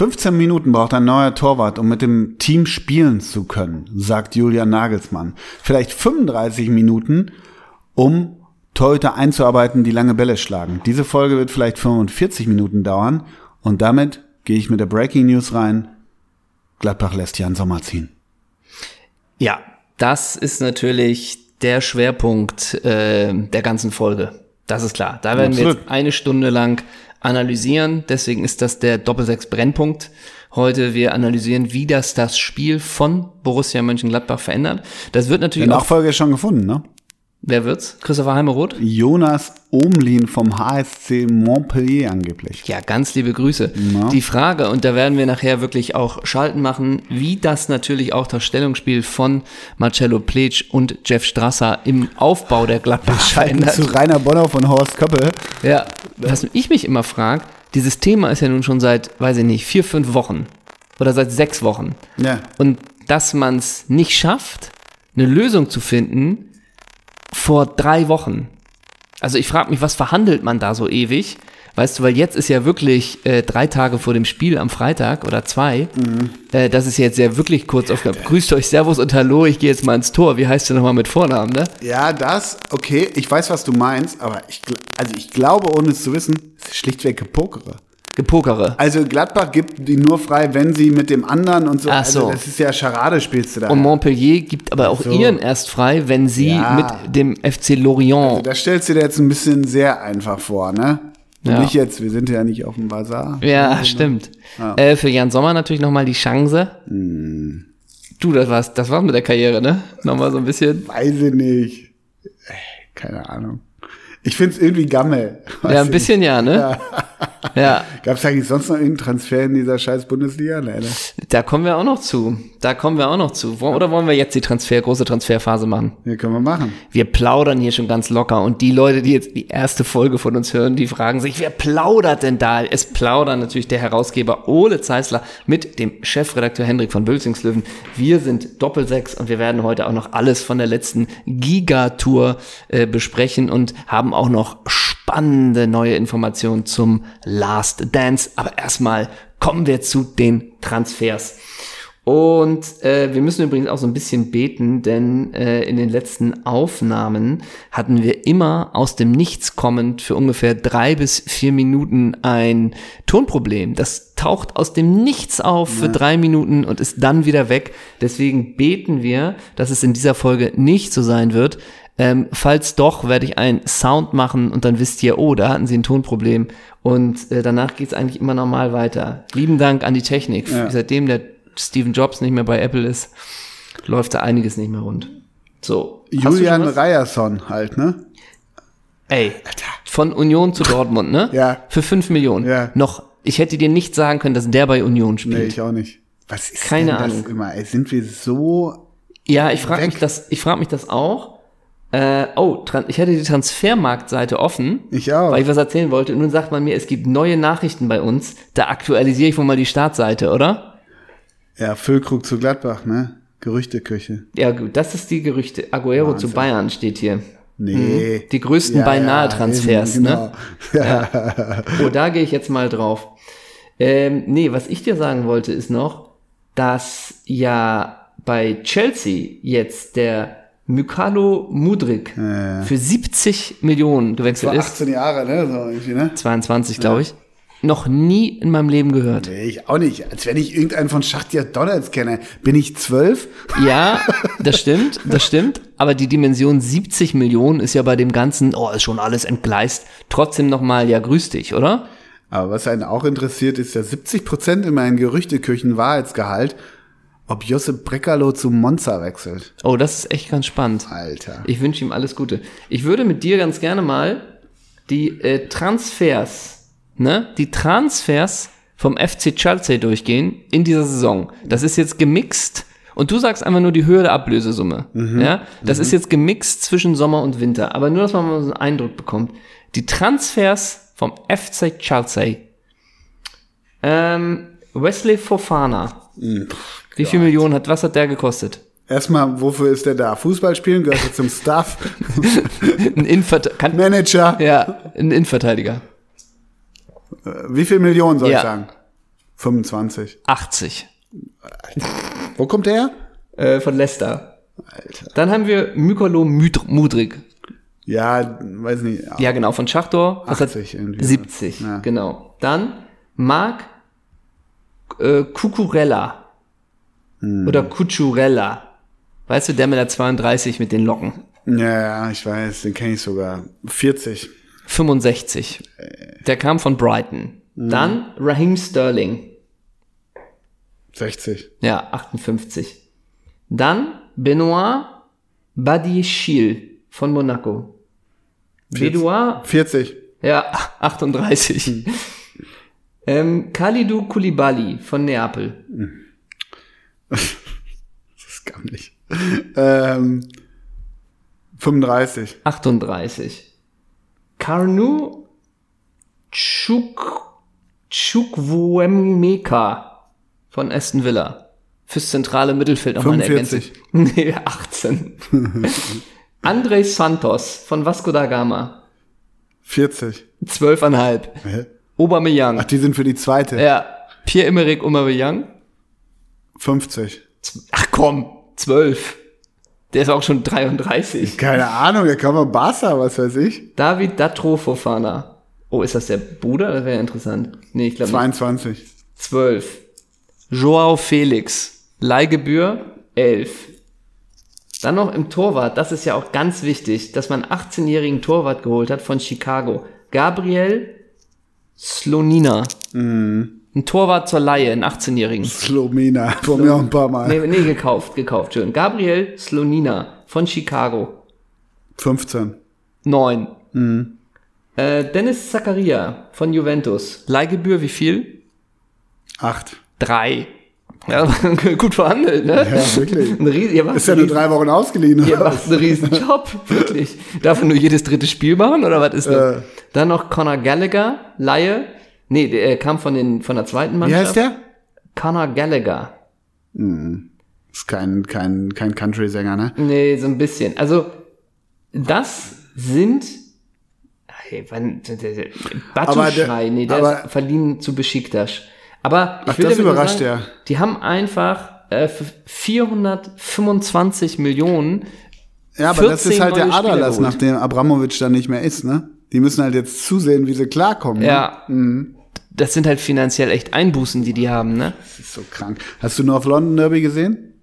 15 Minuten braucht ein neuer Torwart, um mit dem Team spielen zu können, sagt Julian Nagelsmann. Vielleicht 35 Minuten, um Torhüter einzuarbeiten, die lange Bälle schlagen. Diese Folge wird vielleicht 45 Minuten dauern und damit gehe ich mit der Breaking News rein. Gladbach lässt Jan Sommer ziehen. Ja, das ist natürlich der Schwerpunkt äh, der ganzen Folge. Das ist klar. Da werden Absolut. wir jetzt eine Stunde lang analysieren. Deswegen ist das der Doppelsechs Brennpunkt. Heute wir analysieren, wie das das Spiel von Borussia Mönchengladbach verändert. Das wird natürlich der Nachfolger ist schon gefunden, ne? Wer wird's? Christopher Heimeroth? Jonas Omlin vom HSC Montpellier angeblich. Ja, ganz liebe Grüße. Na? Die Frage, und da werden wir nachher wirklich auch Schalten machen, wie das natürlich auch das Stellungsspiel von Marcello Pletsch und Jeff Strasser im Aufbau der Gladbach verändert. Zu Rainer Bonner von Horst Köppel. Ja, was ich mich immer frage, dieses Thema ist ja nun schon seit, weiß ich nicht, vier, fünf Wochen oder seit sechs Wochen. Ja. Und dass man es nicht schafft, eine Lösung zu finden, vor drei Wochen. Also ich frage mich, was verhandelt man da so ewig? Weißt du, weil jetzt ist ja wirklich äh, drei Tage vor dem Spiel am Freitag oder zwei. Mhm. Äh, das ist jetzt ja wirklich kurz auf. Grüßt euch, Servus und Hallo, ich gehe jetzt mal ins Tor. Wie heißt du nochmal mit Vornamen, ne? Ja, das, okay, ich weiß, was du meinst, aber ich, also ich glaube, ohne es zu wissen, es ist schlichtweg Gepokere. Gepokere. Also Gladbach gibt die nur frei, wenn sie mit dem anderen und so. Ach so. Also das ist ja Charade, spielst du da. Und Montpellier gibt aber auch so. ihren erst frei, wenn sie ja. mit dem FC Lorient. Also das stellst du dir jetzt ein bisschen sehr einfach vor, ne? Ja. Nicht jetzt, wir sind ja nicht auf dem Bazar. Ja, also, stimmt. Ja. Äh, für Jan Sommer natürlich nochmal die Chance. Hm. Du, das war's, das war's mit der Karriere, ne? Nochmal so ein bisschen. Weiß ich nicht. Keine Ahnung. Ich find's irgendwie gammel. Ja, ein bisschen ja, ne? Ja. Ja. Gab es eigentlich sonst noch irgendeinen Transfer in dieser scheiß Bundesliga? Nein, ne? Da kommen wir auch noch zu. Da kommen wir auch noch zu. Oder wollen wir jetzt die Transfer, große Transferphase machen? Ja, können wir machen. Wir plaudern hier schon ganz locker. Und die Leute, die jetzt die erste Folge von uns hören, die fragen sich, wer plaudert denn da? Es plaudern natürlich der Herausgeber Ole Zeisler mit dem Chefredakteur Hendrik von Bülzingslöwen. Wir sind Doppelsechs und wir werden heute auch noch alles von der letzten Gigatour äh, besprechen und haben auch noch spannende neue Informationen zum Last Dance. Aber erstmal kommen wir zu den Transfers. Und äh, wir müssen übrigens auch so ein bisschen beten, denn äh, in den letzten Aufnahmen hatten wir immer aus dem Nichts kommend für ungefähr drei bis vier Minuten ein Tonproblem. Das taucht aus dem Nichts auf für drei Minuten und ist dann wieder weg. Deswegen beten wir, dass es in dieser Folge nicht so sein wird. Ähm, falls doch, werde ich einen Sound machen und dann wisst ihr, oh, da hatten sie ein Tonproblem. Und äh, danach geht es eigentlich immer normal weiter. Lieben Dank an die Technik. Ja. Seitdem der Steve Jobs nicht mehr bei Apple ist, läuft da einiges nicht mehr rund. So. Julian Ryerson halt, ne? Ey, von Union zu Dortmund, ne? ja. Für fünf Millionen. Ja. Noch, ich hätte dir nicht sagen können, dass der bei Union spielt. Nee, ich auch nicht. Was ist Keine denn das Ahnung. immer? Ey, sind wir so. Ja, ich frage mich das, ich frage mich das auch. Äh, oh, ich hatte die Transfermarktseite offen, ich auch. weil ich was erzählen wollte. Und nun sagt man mir, es gibt neue Nachrichten bei uns. Da aktualisiere ich wohl mal die Startseite, oder? Ja, Füllkrug zu Gladbach, ne? Gerüchteküche. Ja, gut, das ist die Gerüchte. Aguero Wahnsinn. zu Bayern steht hier. Nee. Mhm. Die größten ja, Beinahe-Transfers, ja, ne? genau. ne? Ja. Oh, da gehe ich jetzt mal drauf. Ähm, nee, was ich dir sagen wollte, ist noch, dass ja bei Chelsea jetzt der Mykalo Mudrik ja, für 70 Millionen gewechselt ist. 18 Jahre, ne? So irgendwie, ne? 22, glaube ich. Noch nie in meinem Leben gehört. Nee, ich auch nicht. Als wenn ich irgendeinen von Schachtier Donalds kenne. Bin ich zwölf? Ja, das stimmt, das stimmt. Aber die Dimension 70 Millionen ist ja bei dem Ganzen, oh, ist schon alles entgleist. Trotzdem nochmal, ja, grüß dich, oder? Aber was einen auch interessiert, ist ja 70 Prozent in meinen Gerüchteküchen Wahrheitsgehalt ob Josep Breckerlo zu Monza wechselt. Oh, das ist echt ganz spannend. Alter. Ich wünsche ihm alles Gute. Ich würde mit dir ganz gerne mal die äh, Transfers, ne, die Transfers vom FC Chelsea durchgehen in dieser Saison. Das ist jetzt gemixt und du sagst einfach nur die Höhe der Ablösesumme. Mhm. Ja, das mhm. ist jetzt gemixt zwischen Sommer und Winter. Aber nur, dass man mal so einen Eindruck bekommt. Die Transfers vom FC Chelsea. Ähm, Wesley Fofana. Mhm. Wie viel Millionen hat, was hat der gekostet? Erstmal, wofür ist der da? Fußball spielen gehört er zum Staff. ein Innenvert kann, Manager. Ja, ein Innenverteidiger. Äh, wie viel Millionen soll ja. ich sagen? 25. 80. Wo kommt der? Äh, von Leicester. Dann haben wir Mykolo Mudr- Mudrik. Ja, weiß nicht. Ja, genau, von Schachtor. Was hat 80 irgendwie. 70, Ja. genau. Dann Marc äh, Cucurella. Hm. Oder Cucurella. Weißt du, der mit der 32 mit den Locken. Ja, ja, ich weiß, den kenne ich sogar. 40. 65. Der kam von Brighton. Hm. Dann Raheem Sterling. 60. Ja, 58. Dann Benoit Badiachil von Monaco. Benoit 40. Ja, 38. Hm. ähm, Khalidou Koulibaly von Neapel. Das ist gammelig. ähm, 35. 38. Karnu Chuk Chukwuemeka von Aston Villa. Fürs zentrale Mittelfeld noch mal eine 45. Ergänzung. Nee, 18. André Santos von Vasco da Gama. 40. 12,5. Hä? Aubameyang. Ach, die sind für die zweite. Ja, Pierre-Emerick Aubameyang. 50. Ach komm, 12. Der ist auch schon 33. Keine Ahnung, der kann mal Barca, was weiß ich. David Datro Fofana. Oh, ist das der Bruder? Das wäre interessant. Nee, ich glaube 22. 12. Joao Felix. Leihgebühr 11. Dann noch im Torwart, das ist ja auch ganz wichtig, dass man einen 18-jährigen Torwart geholt hat von Chicago. Gabriel Slonina. Ein Torwart zur Laie, einen 18-jährigen. Slomina, von mir auch ein paar Mal. Nee, nee, gekauft, gekauft, schön. Gabriel Slonina von Chicago. 15. 9. Äh, Dennis Zakaria von Juventus. Leihgebühr wie viel? 8. 3. Ja, gut verhandelt, ne? Ja, wirklich. Ein Ries ihr macht Ist ja nur riesen- drei Wochen ausgeliehen. Ihr macht einen riesen Job, wirklich. Darf er nur jedes dritte Spiel machen oder was ist das? Äh. Dann noch Conor Gallagher, Laie. Nee, der kam von, den, von der zweiten Wie Mannschaft. heißt der? Conor Gallagher. Ist kein, kein, kein Country-Sänger, ne? Nee, so ein bisschen. Also, das sind. Hey, wann, Batuschrei, nee, der aber- ist verliehen zu Besiktas. Aber ich Ach, will das überrascht sagen, ja. Die haben einfach äh, für 425 Millionen. Ja, aber das 14 ist halt der geholt. nachdem Abramovic dann nicht mehr ist, ne? Die müssen halt jetzt zusehen, wie sie klarkommen. Ne? Ja. Das sind halt finanziell echt Einbußen, die die haben, ne? Das ist so krank. Hast du North London Derby gesehen?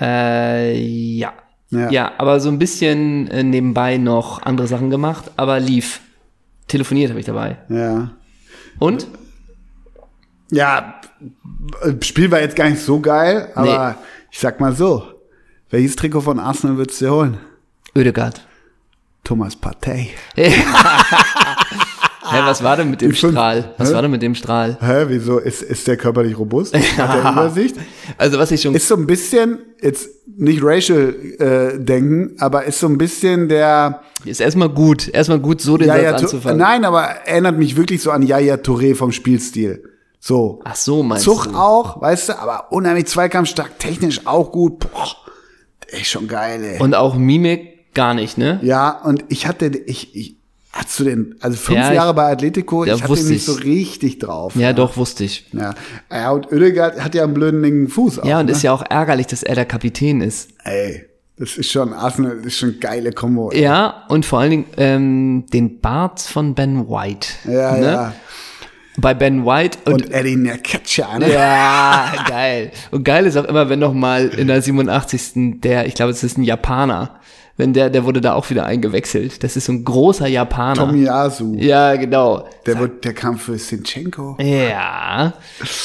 Äh, ja. Ja. ja. aber so ein bisschen äh, nebenbei noch andere Sachen gemacht, aber lief. Telefoniert habe ich dabei. Ja. Und? Ja, Spiel war jetzt gar nicht so geil, aber ich sag mal so, welches Trikot von Arsenal würdest du dir holen? Ödegard. Thomas Partey. Hä, was war denn mit dem fünf- Strahl? Was Hä? war denn mit dem Strahl? Hä, wieso? Ist, ist der körperlich robust? Hat der Übersicht? Also was ich schon Ist so ein bisschen, jetzt nicht racial äh, denken, aber ist so ein bisschen der ist erstmal gut, erstmal gut so den Yaya Satz anzufangen. Nein, aber erinnert mich wirklich so an Yaya Touré vom Spielstil. So. Ach so, meinst Zug du? auch, weißt du, aber unheimlich zweikampfstark, technisch auch gut. Boah, echt schon geil, ey. Und auch Mimik gar nicht, ne? ja, und ich hatte, ich, ich, hast du den, also fünf Ja, Jahre bei Atletico, Ja, ich hatte wusste nicht ich. so richtig drauf. Ja, doch, wusste ich. Ja, ja und Oedegaard hat ja einen blöden linken Fuß auch, Ja, und ne? ist ja auch ärgerlich, dass er der Kapitän ist. Ey, das ist schon, Arsenal das ist schon eine geile Kombo. Ja, und vor allen Dingen ähm, den Bart von Ben White. Ja, ne? ja. Bei Ben White und, Und Eddie Nketiah, ne? ja, geil. Und geil ist auch immer, wenn noch mal in der 87. der, ich glaube, es ist ein Japaner, wenn der, der wurde da auch wieder eingewechselt. Das ist so ein großer Japaner. Tomiyasu. Ja, genau. Der, wird, der kam für Sinchenko. Ja.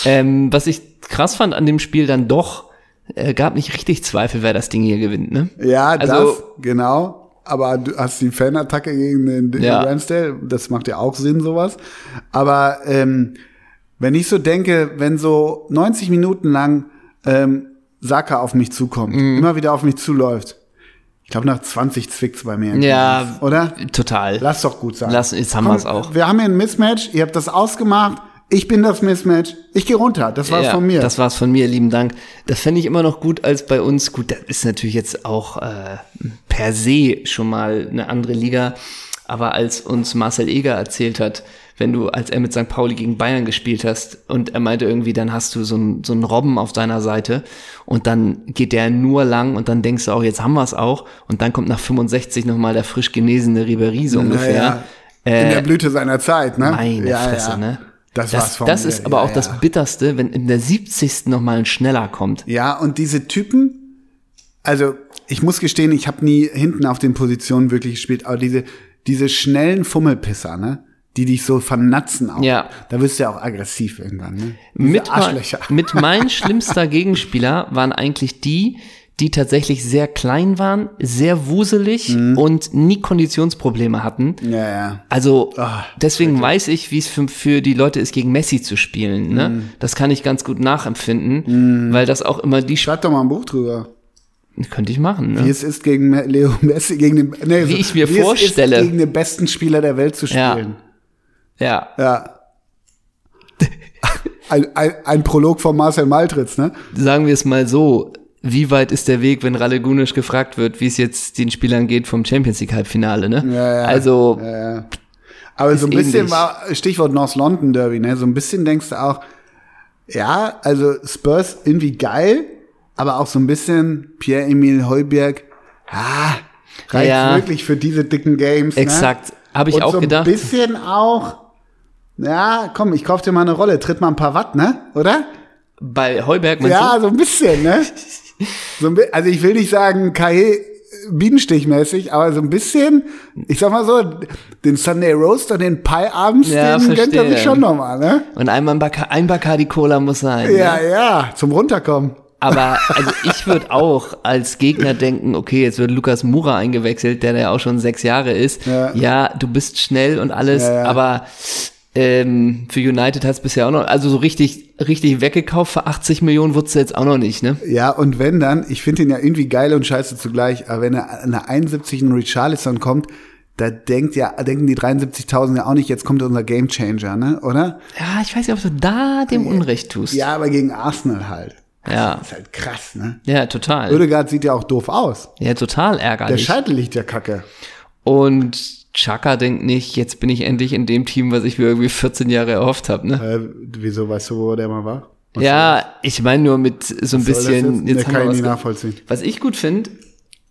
Ähm, was ich krass fand an dem Spiel dann doch, äh, gab nicht richtig Zweifel, wer das Ding hier gewinnt, ne? Ja, Also- das, genau. Aber du hast die Fanattacke gegen den, den Ja. Ramsdale, das macht ja auch Sinn, sowas. Aber ähm, wenn ich so denke, wenn so 90 Minuten lang ähm, Saka auf mich zukommt, Mhm. immer wieder auf mich zuläuft, ich glaube, nach 20 zwickt's bei mir. Ja. Oder? Total. Lass doch gut sein. Lass- jetzt haben Komm, wir's auch. Wir haben hier ein Mismatch, ihr habt das ausgemacht, ich bin das Mismatch, ich gehe runter, das war's ja, von mir. Das war's von mir, lieben Dank. Das fände ich immer noch gut als bei uns. Gut, das ist natürlich jetzt auch äh, per se schon mal eine andere Liga. Aber als uns Marcel Eger erzählt hat, wenn du, als er mit St. Pauli gegen Bayern gespielt hast und er meinte irgendwie, dann hast du so einen so einen Robben auf deiner Seite und dann geht der nur lang und dann denkst du auch, jetzt haben wir es auch und dann kommt nach 65 nochmal der frisch genesene Ribéry so ungefähr. Naja, in der Blüte seiner Zeit, ne? Meine ja, Fresse, ja. ne? Das, Das, war's von das ist aber ja, auch das ja. Bitterste, wenn in der 70. nochmal ein schneller kommt. Ja, und diese Typen, also ich muss gestehen, ich habe nie hinten auf den Positionen wirklich gespielt, aber diese, diese schnellen Fummelpisser, ne? Die dich so vernatzen auch. Ja. Da wirst du ja auch aggressiv irgendwann, ne? Diese Mit, mein- Arschlöcher. mit mein schlimmster Gegenspieler waren eigentlich die, die tatsächlich sehr klein waren, sehr wuselig Mhm. und nie Konditionsprobleme hatten. Ja, ja. Also Ah, deswegen weiß ich, wie es für, für die Leute ist, gegen Messi zu spielen. Ne? Mhm. Das kann ich ganz gut nachempfinden, weil das auch immer die Schreib doch mal ein Buch drüber. könnte ich machen. Wie Ne? es ist gegen Leo Messi, gegen den, nee, Wie so, ich mir wie vorstelle. Es ist, gegen den besten Spieler der Welt zu spielen. Ja, Ja. Ein, ein, ein Prolog von Marcel Maltritz, ne? sagen wir es mal so. Wie weit ist der Weg, wenn Ralle Gunisch gefragt wird, wie es jetzt den Spielern geht vom Champions League Halbfinale? Ne? Ja, ja. Also Ja, ja. Aber so ein bisschen ähnlich. war, Stichwort North London Derby, ne? So ein bisschen denkst du auch, ja, also Spurs irgendwie geil, aber auch so ein bisschen Pierre-Emil Heuberg, ah, reicht Ja. wirklich für diese dicken Games. Exakt. Ne? Habe ich Und auch so gedacht. ein bisschen auch, ja, komm, ich kauf dir mal eine Rolle, tritt mal ein paar Watt, ne? Oder? bei Heuberg meinst Ja, du? so ein bisschen, ne? So ein also ich will nicht sagen, Kai Bienenstichmäßig, aber so ein bisschen, ich sag mal so, den Sunday Roast und den Pie abends, Ja, den gönnt er sich schon nochmal, ne? Und einmal ein, Baca ein Bacardi Cola muss sein. Ja, Ne? ja, zum Runterkommen. Aber also ich würde auch als Gegner denken, okay, jetzt wird Lukas Mura eingewechselt, der ja auch schon sechs Jahre ist. Ja. du bist schnell und alles, Ja, ja. aber ähm, für United hat es bisher auch noch, also so richtig, richtig weggekauft für 80 Millionen wurdest du jetzt auch noch nicht, ne? Ja, und wenn dann, ich finde ihn ja irgendwie geil und scheiße zugleich, aber wenn er an der 71. in Richarlison kommt, da denkt ja, denken die 73.000 ja auch nicht, jetzt kommt unser Gamechanger, ne, oder? Ja, ich weiß nicht, ob du da dem Unrecht tust. Ja, aber gegen Arsenal halt. Ja. Das ist halt krass, ne? Ja, total. Oedegaard sieht ja auch doof aus. Ja, total Der ärgerlich. Scheitel liegt ja kacke. Und Chaka denkt nicht, jetzt bin ich endlich in dem Team, was ich mir irgendwie 14 Jahre erhofft habe, ne? Äh, wieso weißt du, wo der mal war? ja, ich meine nur mit so ein Was bisschen. Jetzt, Jetzt kann ich was nachvollziehen. Was ich gut finde,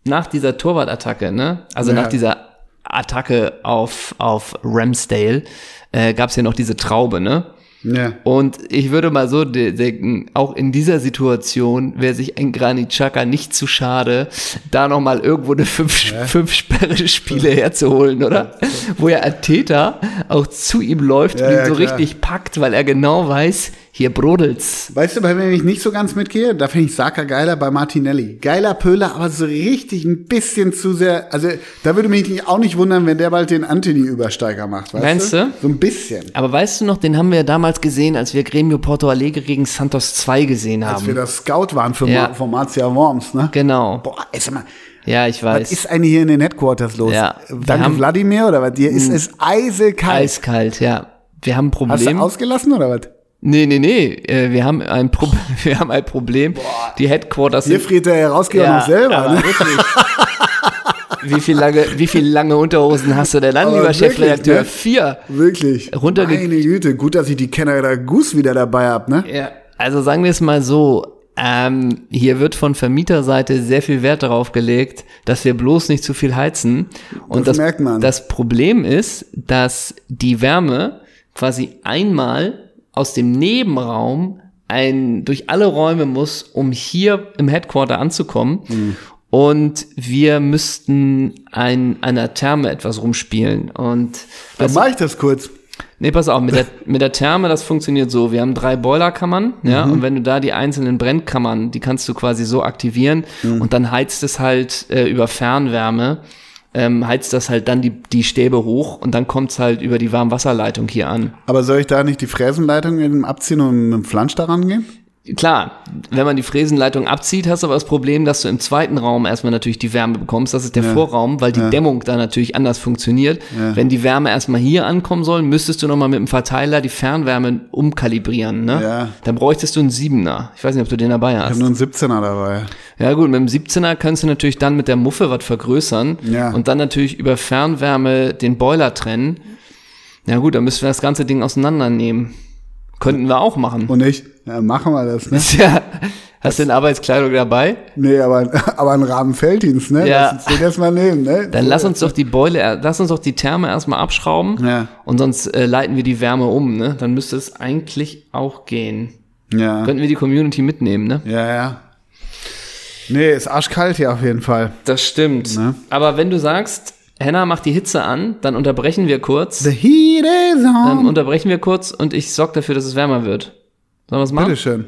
nach dieser Torwartattacke, ne? Also Ja. nach dieser Attacke auf, auf Ramsdale, äh, gab es ja noch diese Traube, ne? Ja. Und ich würde mal so de denken, auch in dieser Situation wäre sich ein Granit Xhaka nicht zu schade, da nochmal irgendwo eine fünf, fünf Sperre-Spiele herzuholen, oder? Wo ja Ateta auch zu ihm läuft Ja, und ihn ja, so klar. richtig packt, weil er genau weiß, hier brodelt's. Weißt du, bei wem ich nicht so ganz mitgehe? Da finde ich Saka geiler bei Martinelli. Geiler Pöhler, aber so richtig ein bisschen zu sehr. Also, da würde mich auch nicht wundern, wenn der bald den Anthony-Übersteiger macht. Weißt Meinst du? So ein bisschen. Aber weißt du noch, den haben wir ja damals gesehen, als wir Gremio Porto Alegre gegen Santos 2 gesehen Als wir haben. das Scout waren für Ja. Marcia Worms, ne? Genau. Boah, sag mal, Ja, ich was weiß. ist eigentlich hier in den Headquarters los? Ja, Danke haben- Wladimir oder was? Dir ist es eisekalt. Eiskalt, ja. Wir haben ein Hast du Problem. ausgelassen oder was? Nee, nee, nee. Äh, wir haben ein Problem. Wir haben ein Problem. Die Headquarters Hier sind. friert der Herausgeber noch selber, ne? wirklich. wie viel lange, wie viel lange Unterhosen hast du denn an, lieber wirklich, Chefredakteur? ne? Vier. Wirklich. Runterge- Meine Güte, gut, dass ich die Canada Goose wieder dabei hab, ne? Ja. Also sagen wir es mal so. Ähm, hier wird von Vermieterseite sehr viel Wert darauf gelegt, dass wir bloß nicht zu viel heizen. Und Das das, merkt man. das Problem ist, dass die Wärme quasi einmal aus dem Nebenraum ein, durch alle Räume muss, um hier im Headquarter anzukommen. Mhm. Und wir müssten ein, einer Therme etwas rumspielen. Und Dann das, mach ich das kurz. Nee, pass auf, mit der, mit der Therme, das funktioniert so. Wir haben drei Boilerkammern, ja, und wenn du da die einzelnen Brennkammern, die kannst du quasi so aktivieren und dann heizt es halt äh, über Fernwärme, ähm, heizt das halt dann die, die Stäbe hoch und dann kommt's halt über die Warmwasserleitung hier an. Aber soll ich da nicht die Fräsenleitung dem abziehen und mit dem Flansch daran gehen? Klar, wenn man die Fräsenleitung abzieht, hast du aber das Problem, dass du im zweiten Raum erstmal natürlich die Wärme bekommst. Das ist der Vorraum, weil die Dämmung da natürlich anders funktioniert. Wenn die Wärme erstmal hier ankommen soll, müsstest du nochmal mit dem Verteiler die Fernwärme umkalibrieren. Ne? Ja. Dann bräuchtest du einen Siebener. Ich weiß nicht, ob du den dabei Ich hast. habe nur einen 17er dabei. Ja gut, mit dem 17er kannst du natürlich dann mit der Muffe was vergrößern Ja. und dann natürlich über Fernwärme den Boiler trennen. Na gut, dann müssen wir das ganze Ding auseinandernehmen. Könnten wir auch machen. Und ich, ja, machen wir das, ne? Ja. Hast du denn Arbeitskleidung dabei? Nee, aber, aber ein Rahmenfelddienst, ne? Ja. Lass uns den erstmal nehmen, ne? Dann lass uns doch die Beule, lass uns doch die Therme erstmal abschrauben. Ja. Und sonst äh, leiten wir die Wärme um, ne? Dann müsste es eigentlich auch gehen. Ja. Könnten wir die Community mitnehmen, ne? Ja, ja. Nee, ist arschkalt hier auf jeden Fall. Das stimmt. Ne? Aber wenn du sagst, Henna macht die Hitze an, dann unterbrechen wir kurz. The heat is on. Ähm, unterbrechen wir kurz und ich sorge dafür, dass es wärmer wird. Sollen wir es machen? Bitteschön.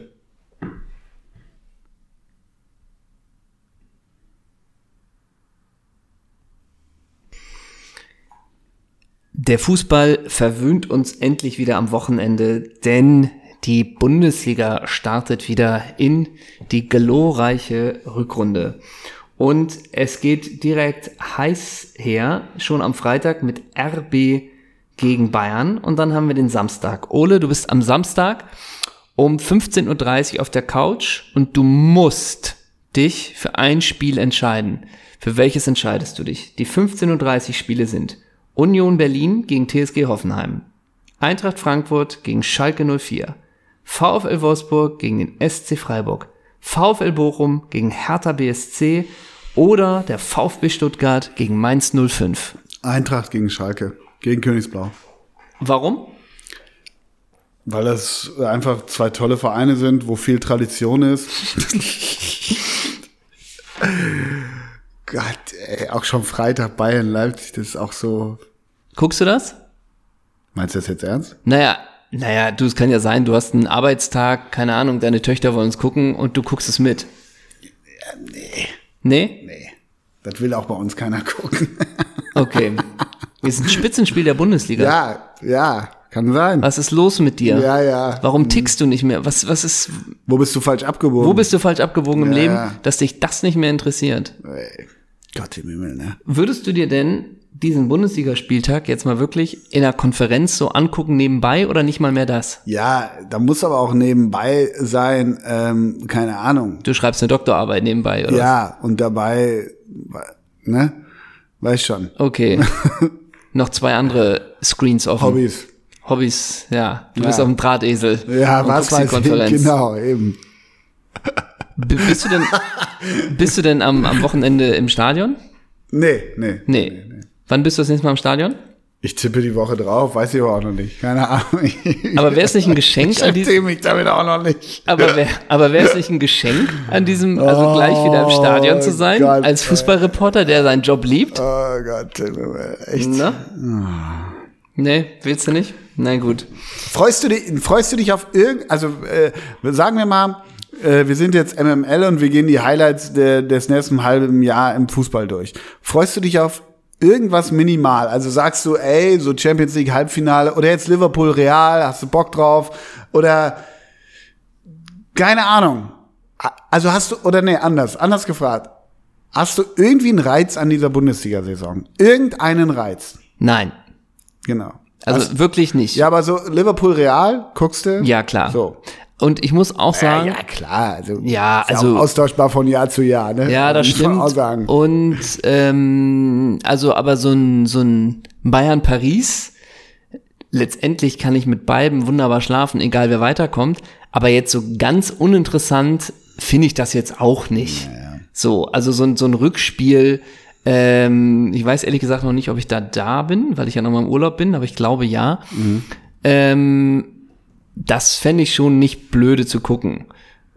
Der Fußball verwöhnt uns endlich wieder am Wochenende, denn die Bundesliga startet wieder in die glorreiche Rückrunde. Und es geht direkt heiß her, schon am Freitag mit RB gegen Bayern. Und dann haben wir den Samstag. Ole, du bist am Samstag um 15.30 Uhr auf der Couch und du musst dich für ein Spiel entscheiden. Für welches entscheidest du dich? Die 15.30 Uhr Spiele sind Union Berlin gegen TSG Hoffenheim, Eintracht Frankfurt gegen Schalke 04, VfL Wolfsburg gegen den SC Freiburg, VfL Bochum gegen Hertha BSC oder der VfB Stuttgart gegen Mainz 05. Eintracht gegen Schalke. Gegen Königsblau. Warum? Weil das einfach zwei tolle Vereine sind, wo viel Tradition ist. Gott, ey, auch schon Freitag Bayern Leipzig, das ist auch so. Guckst du das? Meinst du das jetzt ernst? Naja, naja, du, es kann ja sein, du hast einen Arbeitstag, keine Ahnung, deine Töchter wollen es gucken und du guckst es mit. nee. Nee? Nee. Das will auch bei uns keiner gucken. Okay. Wir sind Spitzenspiel der Bundesliga. ja, ja, kann sein. Was ist los mit dir? Ja, ja. Warum tickst du nicht mehr? Was, was ist, Wo bist du falsch abgebogen? wo bist du falsch abgewogen im Ja. Leben, dass dich das nicht mehr interessiert? Ey, Gott im Himmel, ne? Würdest du dir denn diesen Bundesligaspieltag jetzt mal wirklich in einer Konferenz so angucken nebenbei oder nicht mal mehr das? Ja, da muss aber auch nebenbei sein, ähm, keine Ahnung. Du schreibst eine Doktorarbeit nebenbei, oder? Ja, und dabei, ne? Weiß schon. Okay. Noch zwei andere Screens offen. Hobbys. Hobbys, ja. Du Ja. bist auf dem Drahtesel. Ja, was weiß ich, genau, eben. Bist du denn, bist du denn am, am Wochenende im Stadion? Nee, nee. Nee. Wann bist du das nächste Mal im Stadion? Ich tippe die Woche drauf, weiß ich aber auch noch nicht. Keine Ahnung. Aber wäre es nicht ein Geschenk ich an diesem, beschäftige mich damit auch noch nicht. aber wäre aber es nicht ein Geschenk an diesem, also gleich wieder im Stadion zu sein, Oh Gott, als Fußballreporter, der seinen Job liebt? Oh Gott, echt. Na? Nee, willst du nicht? Na gut. Freust du dich, freust du dich auf irgend, also äh, sagen wir mal, äh, wir sind jetzt MML und wir gehen die Highlights de, des nächsten halben Jahr im Fußball durch. Freust du dich auf irgendwas minimal? Also sagst du, ey, so Champions League Halbfinale oder jetzt Liverpool Real, hast du Bock drauf? Oder keine Ahnung. Also hast du, oder nee, anders, anders gefragt. Hast du irgendwie einen Reiz an dieser Bundesliga-Saison? Irgendeinen Reiz? Nein. Genau. Also wirklich nicht. Ja, aber so Liverpool Real, guckst du? Ja, klar. So. Und ich muss auch sagen, ja, klar. Also, Ja, also- austauschbar von Jahr zu Jahr, ne? Ja, das stimmt. Auch sagen. Und ähm, also aber so ein so ein Bayern Paris letztendlich kann ich mit beiden wunderbar schlafen, egal wer weiterkommt, aber jetzt so ganz uninteressant finde ich das jetzt auch nicht. So, also so ein so ein Rückspiel ähm, ich weiß ehrlich gesagt noch nicht, ob ich da da bin, weil ich ja noch mal im Urlaub bin, aber ich glaube ja. Ähm, das fände ich schon nicht blöde zu gucken.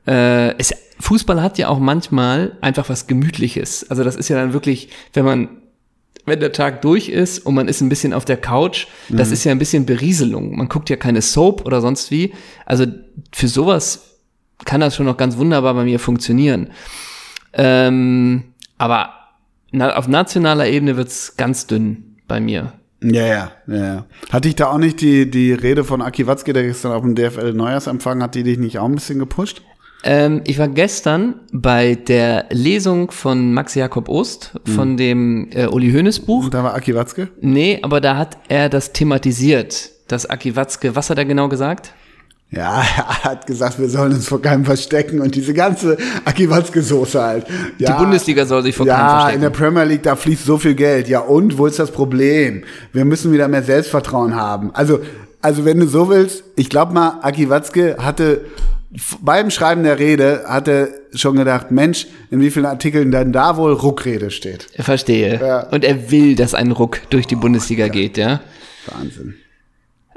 Äh, es, Fußball hat ja auch manchmal einfach was Gemütliches. Also das ist ja dann wirklich, wenn man, wenn der Tag durch ist und man ist ein bisschen auf der Couch, das ist ja ein bisschen Berieselung. Man guckt ja keine Soap oder sonst wie. Also für sowas kann das schon noch ganz wunderbar bei mir funktionieren. Ähm, aber na, auf nationaler Ebene wird's ganz dünn bei mir. Ja, ja, ja, ja. Hatte ich da auch nicht die, die Rede von Aki Watzke, der gestern auf dem DFL Neujahrsempfang, hat die dich nicht auch ein bisschen gepusht? Ähm, ich war gestern bei der Lesung von Max Jakob Ost, von dem äh, Uli Hoeneß Buch. Und da war Aki Watzke? Nee, aber da hat er das thematisiert, das Aki Watzke, was hat er genau gesagt? Ja, er hat gesagt, wir sollen uns vor keinem verstecken und diese ganze Aki Watzke-Soße halt. Ja, Die Bundesliga soll sich vor keinem Ja, verstecken. in der Premier League, da fließt so viel Geld. Ja, und wo ist das Problem? Wir müssen wieder mehr Selbstvertrauen haben. Also, also wenn du so willst, ich glaube mal, Aki Watzke hatte beim Schreiben der Rede hatte schon gedacht, Mensch, in wie vielen Artikeln denn da wohl Ruckrede steht. Verstehe. Ja. Und er will, dass ein Ruck durch die Bundesliga geht, ja. Wahnsinn.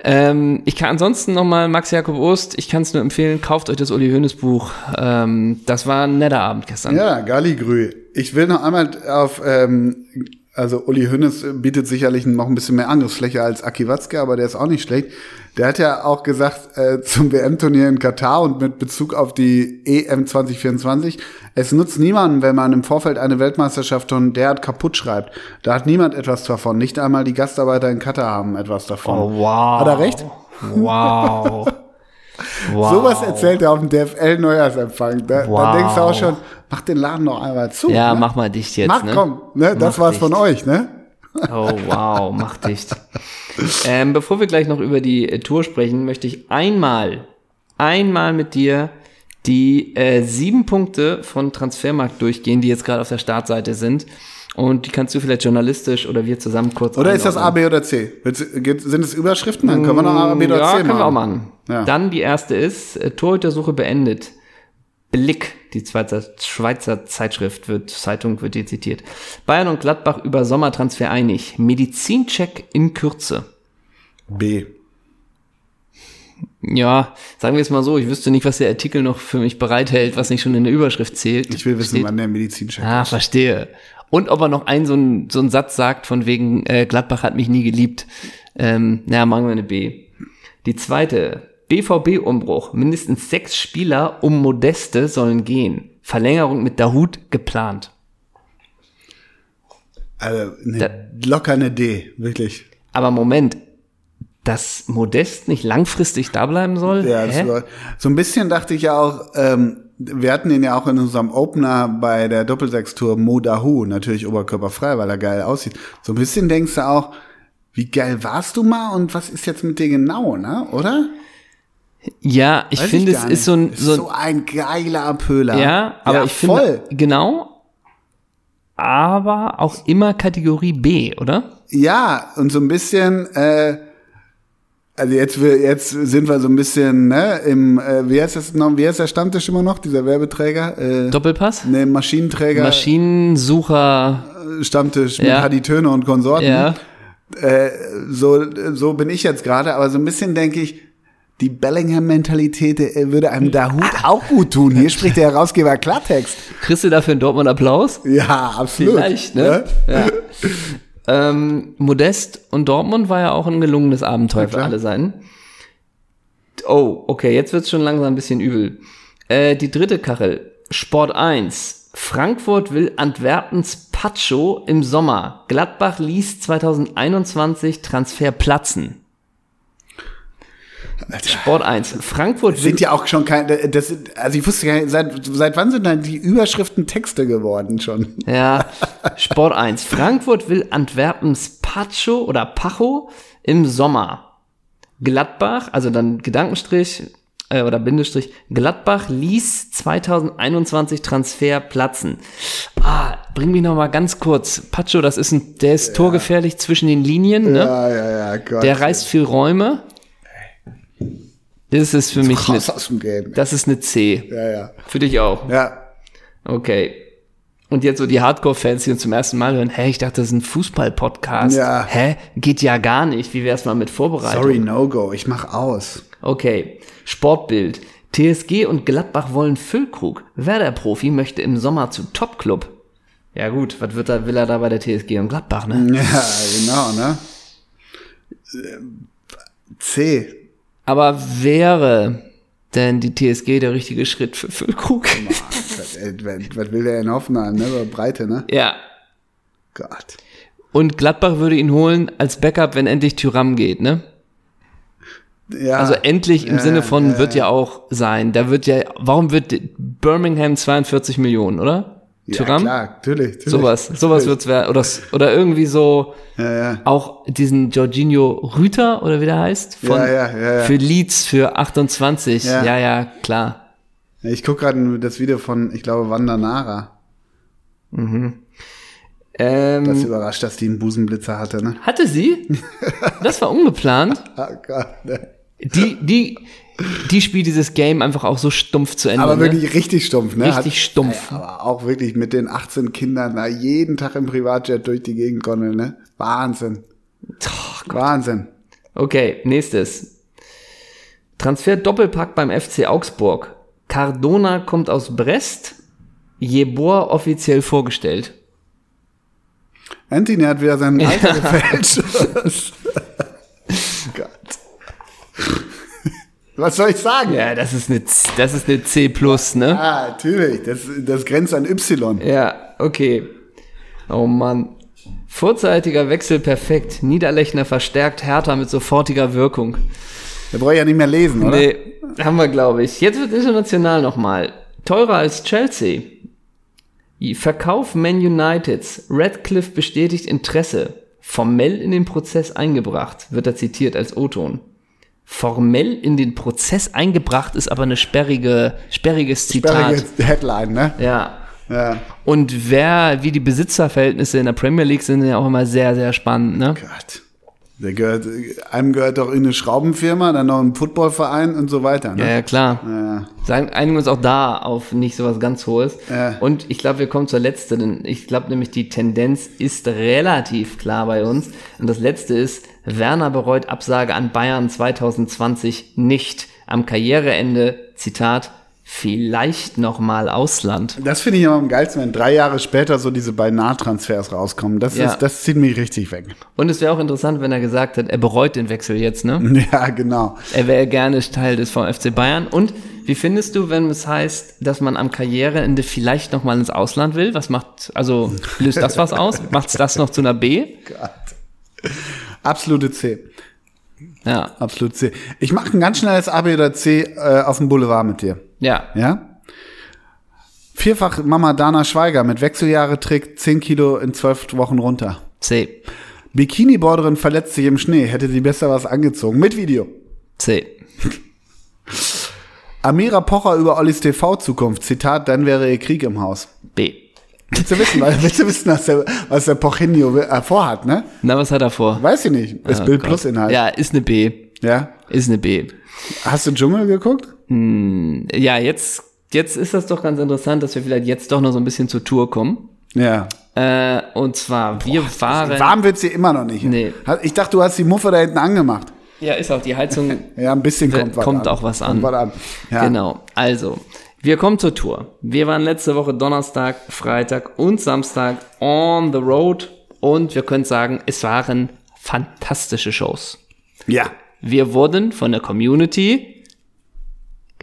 Ähm, ich kann ansonsten nochmal Max Jakob Ost, ich kann es nur empfehlen, kauft euch das Uli Hoeneß Buch. Ähm, das war ein netter Abend gestern. Ja, Galligrü. Ich will noch einmal auf, ähm, also Uli Hoeneß bietet sicherlich noch ein bisschen mehr Angriffsfläche als Aki Watzke, aber der ist auch nicht schlecht. Der hat ja auch gesagt äh, zum WM-Turnier in Katar und mit Bezug auf die EM 2024, es nutzt niemandem, wenn man im Vorfeld eine Weltmeisterschaft schon derart kaputt schreibt. Da hat niemand etwas davon. Nicht einmal die Gastarbeiter in Katar haben etwas davon. Oh, wow. Hat er recht? Wow. wow. Sowas erzählt er auf dem DFL-Neujahrsempfang. Da, Wow. da denkst du auch schon, mach den Laden noch einmal zu. Ja, ne? mach mal dicht jetzt. Mach, ne? komm, ne? Das Mach war's von dicht. euch, ne? Oh, wow, mach dicht. ähm, bevor wir gleich noch über die äh, Tour sprechen, möchte ich einmal, einmal mit dir die äh, sieben Punkte von Transfermarkt durchgehen, die jetzt gerade auf der Startseite sind. Und die kannst du vielleicht journalistisch oder wir zusammen kurz Oder ist das A, einordnen. B oder C? Sind es Überschriften? Dann können wir noch A, B oder ja, C können machen. wir auch machen. Ja. Dann die erste ist, äh, Torhütersuche beendet. Blick, die Schweizer, Schweizer Zeitschrift wird, Zeitung wird hier zitiert. Bayern und Gladbach über Sommertransfer einig. Medizincheck in Kürze. B. Ja, sagen wir es mal so, ich wüsste nicht, was der Artikel noch für mich bereithält, was nicht schon in der Überschrift zählt. Ich will wissen, Steht- wann der Medizincheck Ah, ist. verstehe. Und ob er noch einen so einen, so einen Satz sagt, von wegen, äh, Gladbach hat mich nie geliebt. Ähm, naja, machen wir eine B. Die zweite, BVB-Umbruch. Mindestens sechs Spieler um Modeste sollen gehen. Verlängerung mit Dahut geplant. Also, ne, locker eine D, wirklich. Aber Moment, dass Modest nicht langfristig da bleiben soll? Ja, war, so ein bisschen dachte ich ja auch, ähm, wir hatten ihn ja auch in unserem Opener bei der Doppelsechstour Mo Dahu, natürlich oberkörperfrei, weil er geil aussieht. So ein bisschen denkst du auch, wie geil warst du mal und was ist jetzt mit dir genau, ne? Oder? Ja, ich finde, es ist so ein, so ein so ein geiler Apöler. Ja, aber ja, ich voll. finde, genau, aber auch immer Kategorie B, oder? Ja, und so ein bisschen, äh, also jetzt, jetzt sind wir so ein bisschen, ne, im, äh, wie heißt das noch, wie heißt der Stammtisch immer noch, dieser Werbeträger? Äh, Doppelpass? ne, Maschinenträger, Maschinensucher, Stammtisch mit Ja. Hadi Töne und Konsorten. ja. Äh, so, so bin ich jetzt gerade, aber so ein bisschen denke ich, die Bellingham-Mentalität äh, würde einem Dahut auch gut tun. Hier spricht der Herausgeber Klartext. Kriegst du dafür einen Dortmund Applaus? Ja, absolut. Vielleicht, ne? Ja. ähm, Modest und Dortmund war ja auch ein gelungenes Abenteuer für alle Seiten. Oh, okay, jetzt wird's schon langsam ein bisschen übel. Äh, die dritte Kachel, Sport 1. Frankfurt will Antwerpens Pacho im Sommer. Gladbach ließ 2021 Transfer platzen. Sport 1. Frankfurt Sind ja auch schon kein, das, also ich wusste gar nicht, seit, seit wann sind dann die Überschriften Texte geworden schon? Ja, Sport 1. Frankfurt will Antwerpens Pacho oder Pacho im Sommer. Gladbach, also dann Gedankenstrich äh, oder Bindestrich, Gladbach ließ 2021 Transfer platzen. Ah, bring mich noch mal ganz kurz. Pacho, das ist ein, der ist torgefährlich zwischen den Linien, ne? Ja, ja, ja, Gott. Der reißt viel Räume. Das ist für mich eine, aus dem Game. das ist eine C. Ja, ja. Für dich auch. Ja, Okay. Und jetzt so die Hardcore-Fans, die uns zum ersten Mal hören, hä, ich dachte, das ist ein Fußball-Podcast. Ja. Hä? Geht ja gar nicht. Wie wär's mal mit Vorbereitung? sorry, no go. Ich mach aus. Okay. Sportbild. TSG und Gladbach wollen Füllkrug. Werder-Profi möchte im Sommer zu Top-Club. Ja gut, was wird da, will er da bei der TSG und Gladbach, ne? Ja, genau, ne? Ähm, C. Aber wäre denn die TSG der richtige Schritt für Füllkrug? was, äh, was will der in Hoffenheim, ne? Über Breite, ne? ja. Gott. Und Gladbach würde ihn holen als Backup, wenn endlich Tyram geht, ne? Ja. Also endlich im Ja, Sinne von ja, wird ja auch sein. Da wird ja, warum wird Birmingham 42 Millionen, oder? Tyram? klar, natürlich. natürlich. Sowas, sowas wird's werden. Oder, oder irgendwie so Ja, ja. auch diesen Jorginho Rüter oder wie der heißt. Von, Ja, ja, ja, ja. Für Leeds für 28. Ja. Ja, ja, klar. Ich gucke gerade das Video von, ich glaube, Wanda Nara. Ähm, Das überrascht, dass die einen Busenblitzer hatte, ne? hatte sie? Das war ungeplant. Ah, Gott, ne? Die, die, die spielt dieses Game einfach auch so stumpf zu Ende. Aber ne? wirklich richtig stumpf, ne? Richtig stumpf. Ey, aber auch wirklich mit den 18 Kindern da jeden Tag im Privatjet durch die Gegend gondeln, ne? Wahnsinn. Wahnsinn. Okay, nächstes. Transfer Doppelpack beim FC Augsburg. Cardona kommt aus Brest. Jeboer offiziell vorgestellt. Anthony hat wieder sein Alter gefälscht. Gott. Was soll ich sagen? Ja, das ist eine, Z- das ist eine C+, ne? Ah, natürlich. Das, das grenzt an Y. Ja, okay. Oh Mann. Vorzeitiger Wechsel perfekt. Niederlechner verstärkt Hertha mit sofortiger Wirkung. Da brauche ich ja nicht mehr lesen, oder? Nee, haben wir, glaube ich. Jetzt wird international nochmal. Teurer als Chelsea. Verkauf Man Uniteds. Radcliffe bestätigt Interesse. Formell in den Prozess eingebracht, wird er zitiert als O-Ton. Formell in den Prozess eingebracht ist aber eine sperrige, sperriges Zitat. Sperrige Headline, ne? Ja. Ja. Und wer, wie die Besitzerverhältnisse in der Premier League sind, ja auch immer sehr, sehr spannend, ne? Gott. Der gehört, einem gehört doch eine Schraubenfirma, dann noch ein Footballverein und so weiter, Ja, ne? ja, klar. Ja. Sagen, einigen uns auch da auf nicht sowas ganz Hohes. Ja. Und ich glaube, wir kommen zur letzten. Ich glaube nämlich, die Tendenz ist relativ klar bei uns. Und das letzte ist, Werner bereut Absage an Bayern 2020 nicht. Am Karriereende, Zitat, vielleicht nochmal Ausland. Das finde ich immer am geilsten, wenn drei Jahre später so diese Beinahe-Transfers rauskommen. Das, Ja. ist, das zieht mich richtig weg. Und es wäre auch interessant, wenn er gesagt hat, er bereut den Wechsel jetzt, ne? Ja, genau. Er wäre gerne Teil des VfC Bayern. Und wie findest du, wenn es heißt, dass man am Karriereende vielleicht nochmal ins Ausland will? Was macht, also löst das was aus? Macht's das noch zu einer B? Absolute C. Ja, Absolut C. Ich mache ein ganz schnelles A, B oder C äh, auf dem Boulevard mit dir. ja. Ja? Vierfach Mama Dana Schweiger mit Wechseljahre trägt 10 Kilo in 12 Wochen runter. C, Bikini-Borderin verletzt sich im Schnee, hätte sie besser was angezogen. Mit Video. C, Amira Pocher über Ollis TV-Zukunft. Zitat, dann wäre ihr Krieg im Haus. B. Willst du wissen, weil- willst du wissen was der, was der Pochinho äh, vorhat, ne? Na, was hat er vor? Weiß ich nicht. Ist Oh Bild Gott. Plus Inhalt. Ja, ist eine B. ja. Ist eine B. Hast du Dschungel geguckt? Ja, jetzt, jetzt ist das doch ganz interessant, dass wir vielleicht jetzt doch noch so ein bisschen zur Tour kommen. Ja. Äh, und zwar, wir waren. Warm wird's hier immer noch nicht. Nee. Ich dachte, du hast die Muffe da hinten angemacht. Ja, ist auch die Heizung Ja, ein bisschen kommt was kommt an. auch was an. Kommt was an. Ja. Genau. Also, wir kommen zur Tour. Wir waren letzte Woche Donnerstag, Freitag und Samstag on the road und wir können sagen, es waren fantastische Shows. Ja. Wir wurden von der Community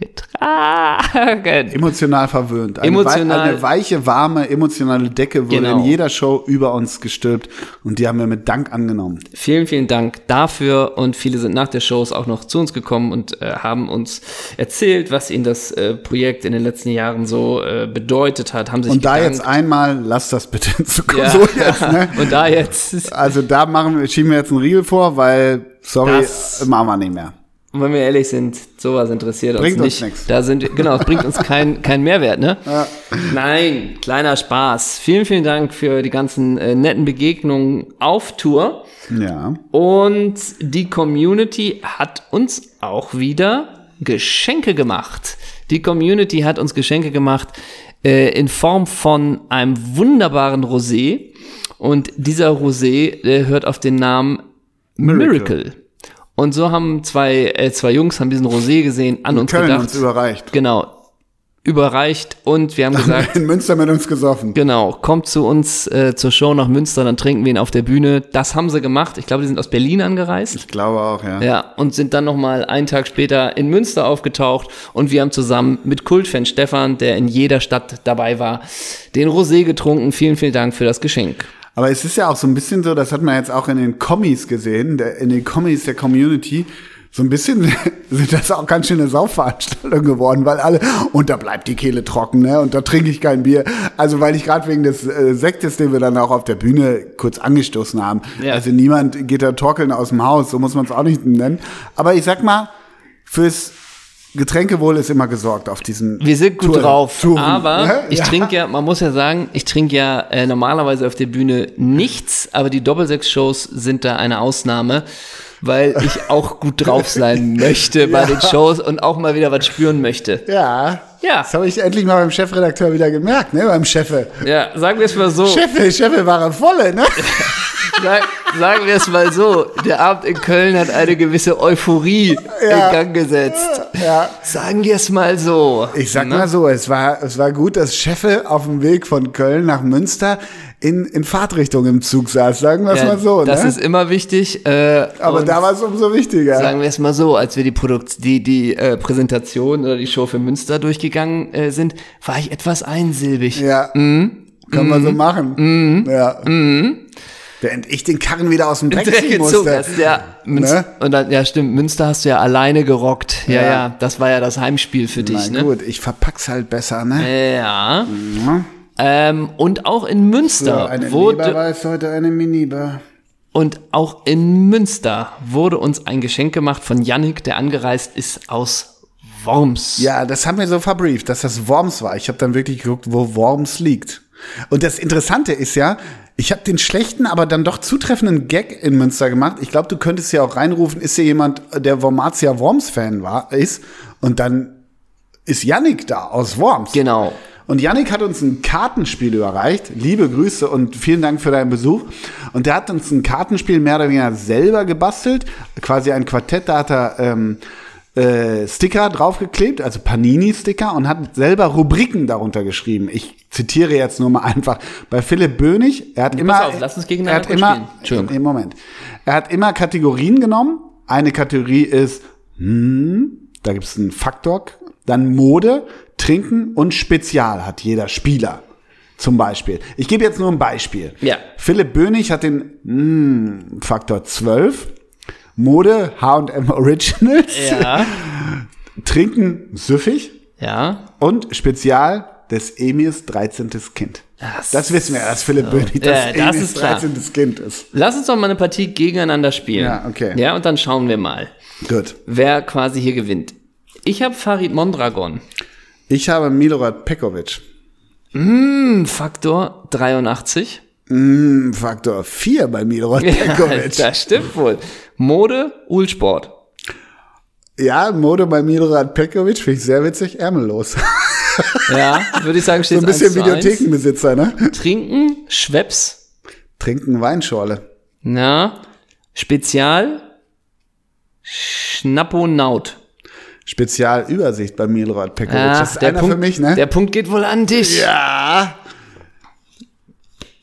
getragen. Emotional verwöhnt. Eine, Emotional- wei- eine weiche, warme, emotionale Decke wurde Genau. in jeder Show über uns gestülpt und die haben wir mit Dank angenommen. Vielen, vielen Dank dafür und viele sind nach der Shows auch noch zu uns gekommen und äh, haben uns erzählt, was ihnen das äh, Projekt in den letzten Jahren so äh, bedeutet hat. Haben sich Und da gedankt. jetzt einmal, lass das bitte hinzukommen. ja, So jetzt, ne? und da jetzt Also da machen wir, schieben wir jetzt einen Riegel vor, weil, sorry, Das- machen wir nicht mehr. Und wenn wir ehrlich sind, sowas interessiert Bringt uns uns nicht. nix. Da sind, genau, es bringt uns keinen kein Mehrwert, ne? Nein, kleiner Spaß. Vielen, vielen Dank für die ganzen äh, netten Begegnungen auf Tour. Ja. Und die Community hat uns auch wieder Geschenke gemacht. Die Community hat uns Geschenke gemacht äh, in Form von einem wunderbaren Rosé. Und dieser Rosé äh, hört auf den Namen Miracle. Miracle. Und so haben zwei, äh, zwei Jungs haben diesen Rosé gesehen, an uns Köln gedacht. uns überreicht. genau. Überreicht und wir haben gesagt, In Münster mit uns gesoffen. Genau, kommt zu uns äh, zur Show nach Münster, dann trinken wir ihn auf der Bühne. Das haben sie gemacht. Ich glaube, die sind aus Berlin angereist. Ich glaube auch, ja. Ja, und sind dann nochmal einen Tag später in Münster aufgetaucht und wir haben zusammen mit Kultfan Stefan, der in jeder Stadt dabei war, den Rosé getrunken. Vielen, vielen Dank für das Geschenk. Aber es ist ja auch so ein bisschen so, das hat man jetzt auch in den Kommis gesehen, der, in den Kommis der Community, so ein bisschen sind das auch ganz schöne Saufveranstaltungen geworden, weil alle, und da bleibt die Kehle trocken, ne? Und da trinke ich kein Bier. Also weil ich gerade wegen des äh, Sektes, den wir dann auch auf der Bühne kurz angestoßen haben. Ja. Also niemand geht da torkeln aus dem Haus, so muss man es auch nicht nennen. Aber ich sag mal, fürs Getränkewohl ist immer gesorgt auf diesen Wir sind gut Touren- drauf, Touren, aber ne? ich Ja. trinke ja, man muss ja sagen, ich trinke ja äh, normalerweise auf der Bühne nichts, aber die Doppelsechs-Shows sind da eine Ausnahme, weil ich auch gut drauf sein möchte bei Ja. den Shows und auch mal wieder was spüren möchte. Ja. Ja. Das habe ich endlich mal beim Chefredakteur wieder gemerkt, ne? Beim Chefe. Ja, sagen wir es mal so. Chefe, Chefe war er volle, ne? Sag, sagen wir es mal so, der Abend in Köln hat eine gewisse Euphorie Ja. in Gang gesetzt. Ja. Sagen wir es mal so. Ich sag Ne? mal so, es war, es war gut, dass Chefe auf dem Weg von Köln nach Münster in, in Fahrtrichtung im Zug saß, sagen wir es Ja, mal so. das ne? ist immer wichtig. Äh, Aber da war es umso wichtiger. sagen wir es mal so, als wir die Produkt die die äh, Präsentation oder die Show für Münster durchgegangen äh, sind, war ich etwas einsilbig. ja, Mhm. kann man so machen. Ja. Während ich den Karren wieder aus dem Dreck, Dreck ziehen musste. hast, ja. Münster, Ne? Und dann, ja, stimmt, Münster hast du ja alleine gerockt. Ja, ja, Ja. das war ja das Heimspiel für Na dich, ne? gut, ich verpack's halt besser, ne? Ja. Ja. Ähm, und auch in So, Münster eine wurde Leber ist heute eine Minibar. und auch in Münster wurde uns ein Geschenk gemacht von Yannick, der angereist ist aus Worms. Ja, das haben wir so verbrieft, dass das Worms war. Ich habe dann wirklich geguckt, wo Worms liegt. Und das Interessante ist ja, ich habe den schlechten, aber dann doch zutreffenden Gag in Münster gemacht. Ich glaube, du könntest ja auch reinrufen, ist hier jemand, der Wormatia Worms-Fan war, ist. Und dann ist Yannick da aus Worms. Genau. Und Yannick hat uns ein Kartenspiel überreicht. Liebe Grüße und vielen Dank für deinen Besuch. Und der hat uns ein Kartenspiel mehr oder weniger selber gebastelt. Quasi ein Quartett, da hat er ähm, äh, Sticker draufgeklebt, also Panini-Sticker und hat selber Rubriken darunter geschrieben. Ich zitiere jetzt nur mal einfach. Bei Philipp Bönig, er hat immer. auf, lass uns gegeneinander er hat immer. Im Moment. Er hat immer Kategorien genommen. Eine Kategorie ist, hm, da gibt es einen Faktor, dann Mode, Trinken und Spezial hat jeder Spieler. Zum Beispiel. Ich gebe jetzt nur ein Beispiel. Ja. Philipp Bönig hat den hm, Faktor 12. Mode H&M Originals. Ja. Trinken süffig. Ja. Und Spezial des Emirs 13. Kind. Das- Das, wissen wir, dass Philipp Bönig Ja, das das Emirs ist klar. 13. Kind ist. Lass uns doch mal eine Partie gegeneinander spielen. Ja, okay. Ja, und dann schauen wir mal, Gut. wer quasi hier gewinnt. Ich habe Farid Mondragon. Ich habe Milorad Pekovic. Hm, Faktor 83. Hm, Faktor 4 bei Milorad Pekovic. das stimmt wohl. Mode, Ulsport. Ja, Mode bei Milorad Pekovic finde ich sehr witzig. Ärmellos. Ja, würde ich sagen, so steht ein bisschen 1 zu 1. Videothekenbesitzer, ne? Trinken, Schweppes. Trinken Weinschorle. Na, Spezial, Schnapponaut. Spezialübersicht bei Milorad Pekovic. Ah, das ist einer für mich, ne? Der Punkt geht wohl an dich. ja.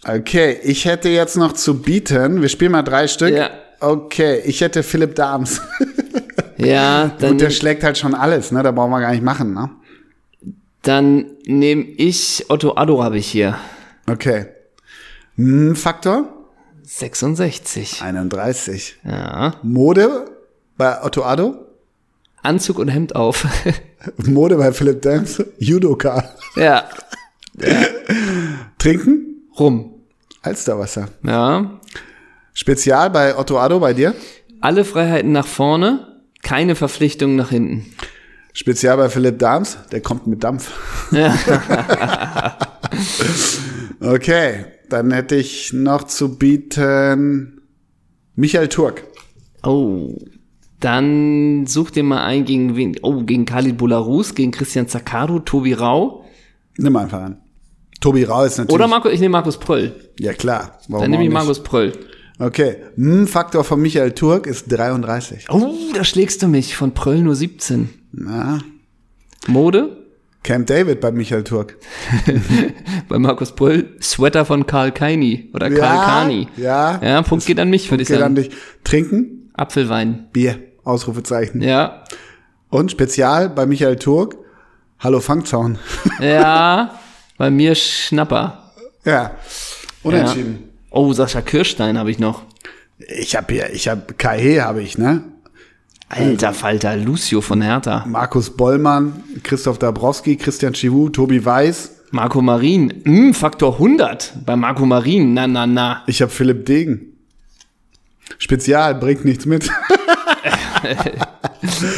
Okay, ich hätte jetzt noch zu bieten. Wir spielen mal drei Stück. Ja. Okay, ich hätte Philipp Dahms. Ja, dann, Gut, der schlägt halt schon alles, ne? Da brauchen wir gar nicht machen, ne? dann nehme ich Otto Addo habe ich hier. Okay. Hm, Faktor 66. 31. Ja. Mode bei Otto Addo. Anzug und Hemd auf. Mode bei Philipp Dahms. Judoka. ja. Trinken. Rum. Alsterwasser. Ja. Spezial bei Otto Addo bei dir. Alle Freiheiten nach vorne, keine Verpflichtungen nach hinten. Spezial bei Philipp Dahms. Der kommt mit Dampf. okay, dann hätte ich noch zu bieten Michael Turk. Oh. Dann such dir mal ein gegen wen? Oh, gegen Khalid Bularus, gegen Christian Zaccardo, Tobi Rau. Nimm einfach an. Tobi Rau ist natürlich. Oder Marco, ich nehme Markus Pröll. Ja klar. Warum Dann nehme ich? Markus Pröll. Okay. Hm, Faktor von Michael Turk ist 33. Oh, da schlägst du mich. Von Pröll nur 17. Na, Mode? Camp David bei Michael Turk. Bei Markus Pröll. Sweater von Karl Kaini. Oder Karl Kani. Ja. Ja, Punkt geht an mich, würde ich Geht an sagen. dich. Trinken. Apfelwein. Bier. Ausrufezeichen. Ja. Und Spezial bei Michael Turk. Hallo Fangzaun. Ja. Bei mir Schnapper. ja. Unentschieden. Oh, Sascha Kirstein habe ich noch. Ich habe hier, ich habe Kai habe ich, ne? Alter Falter, Lucio von Hertha. Markus Bollmann, Christoph Dabrowski, Christian Chivu, Tobi Weiß. Marco Marin, hm, Faktor 100 bei Marco Marin, na, na, na. Ich habe Philipp Degen. Spezial, bringt nichts mit.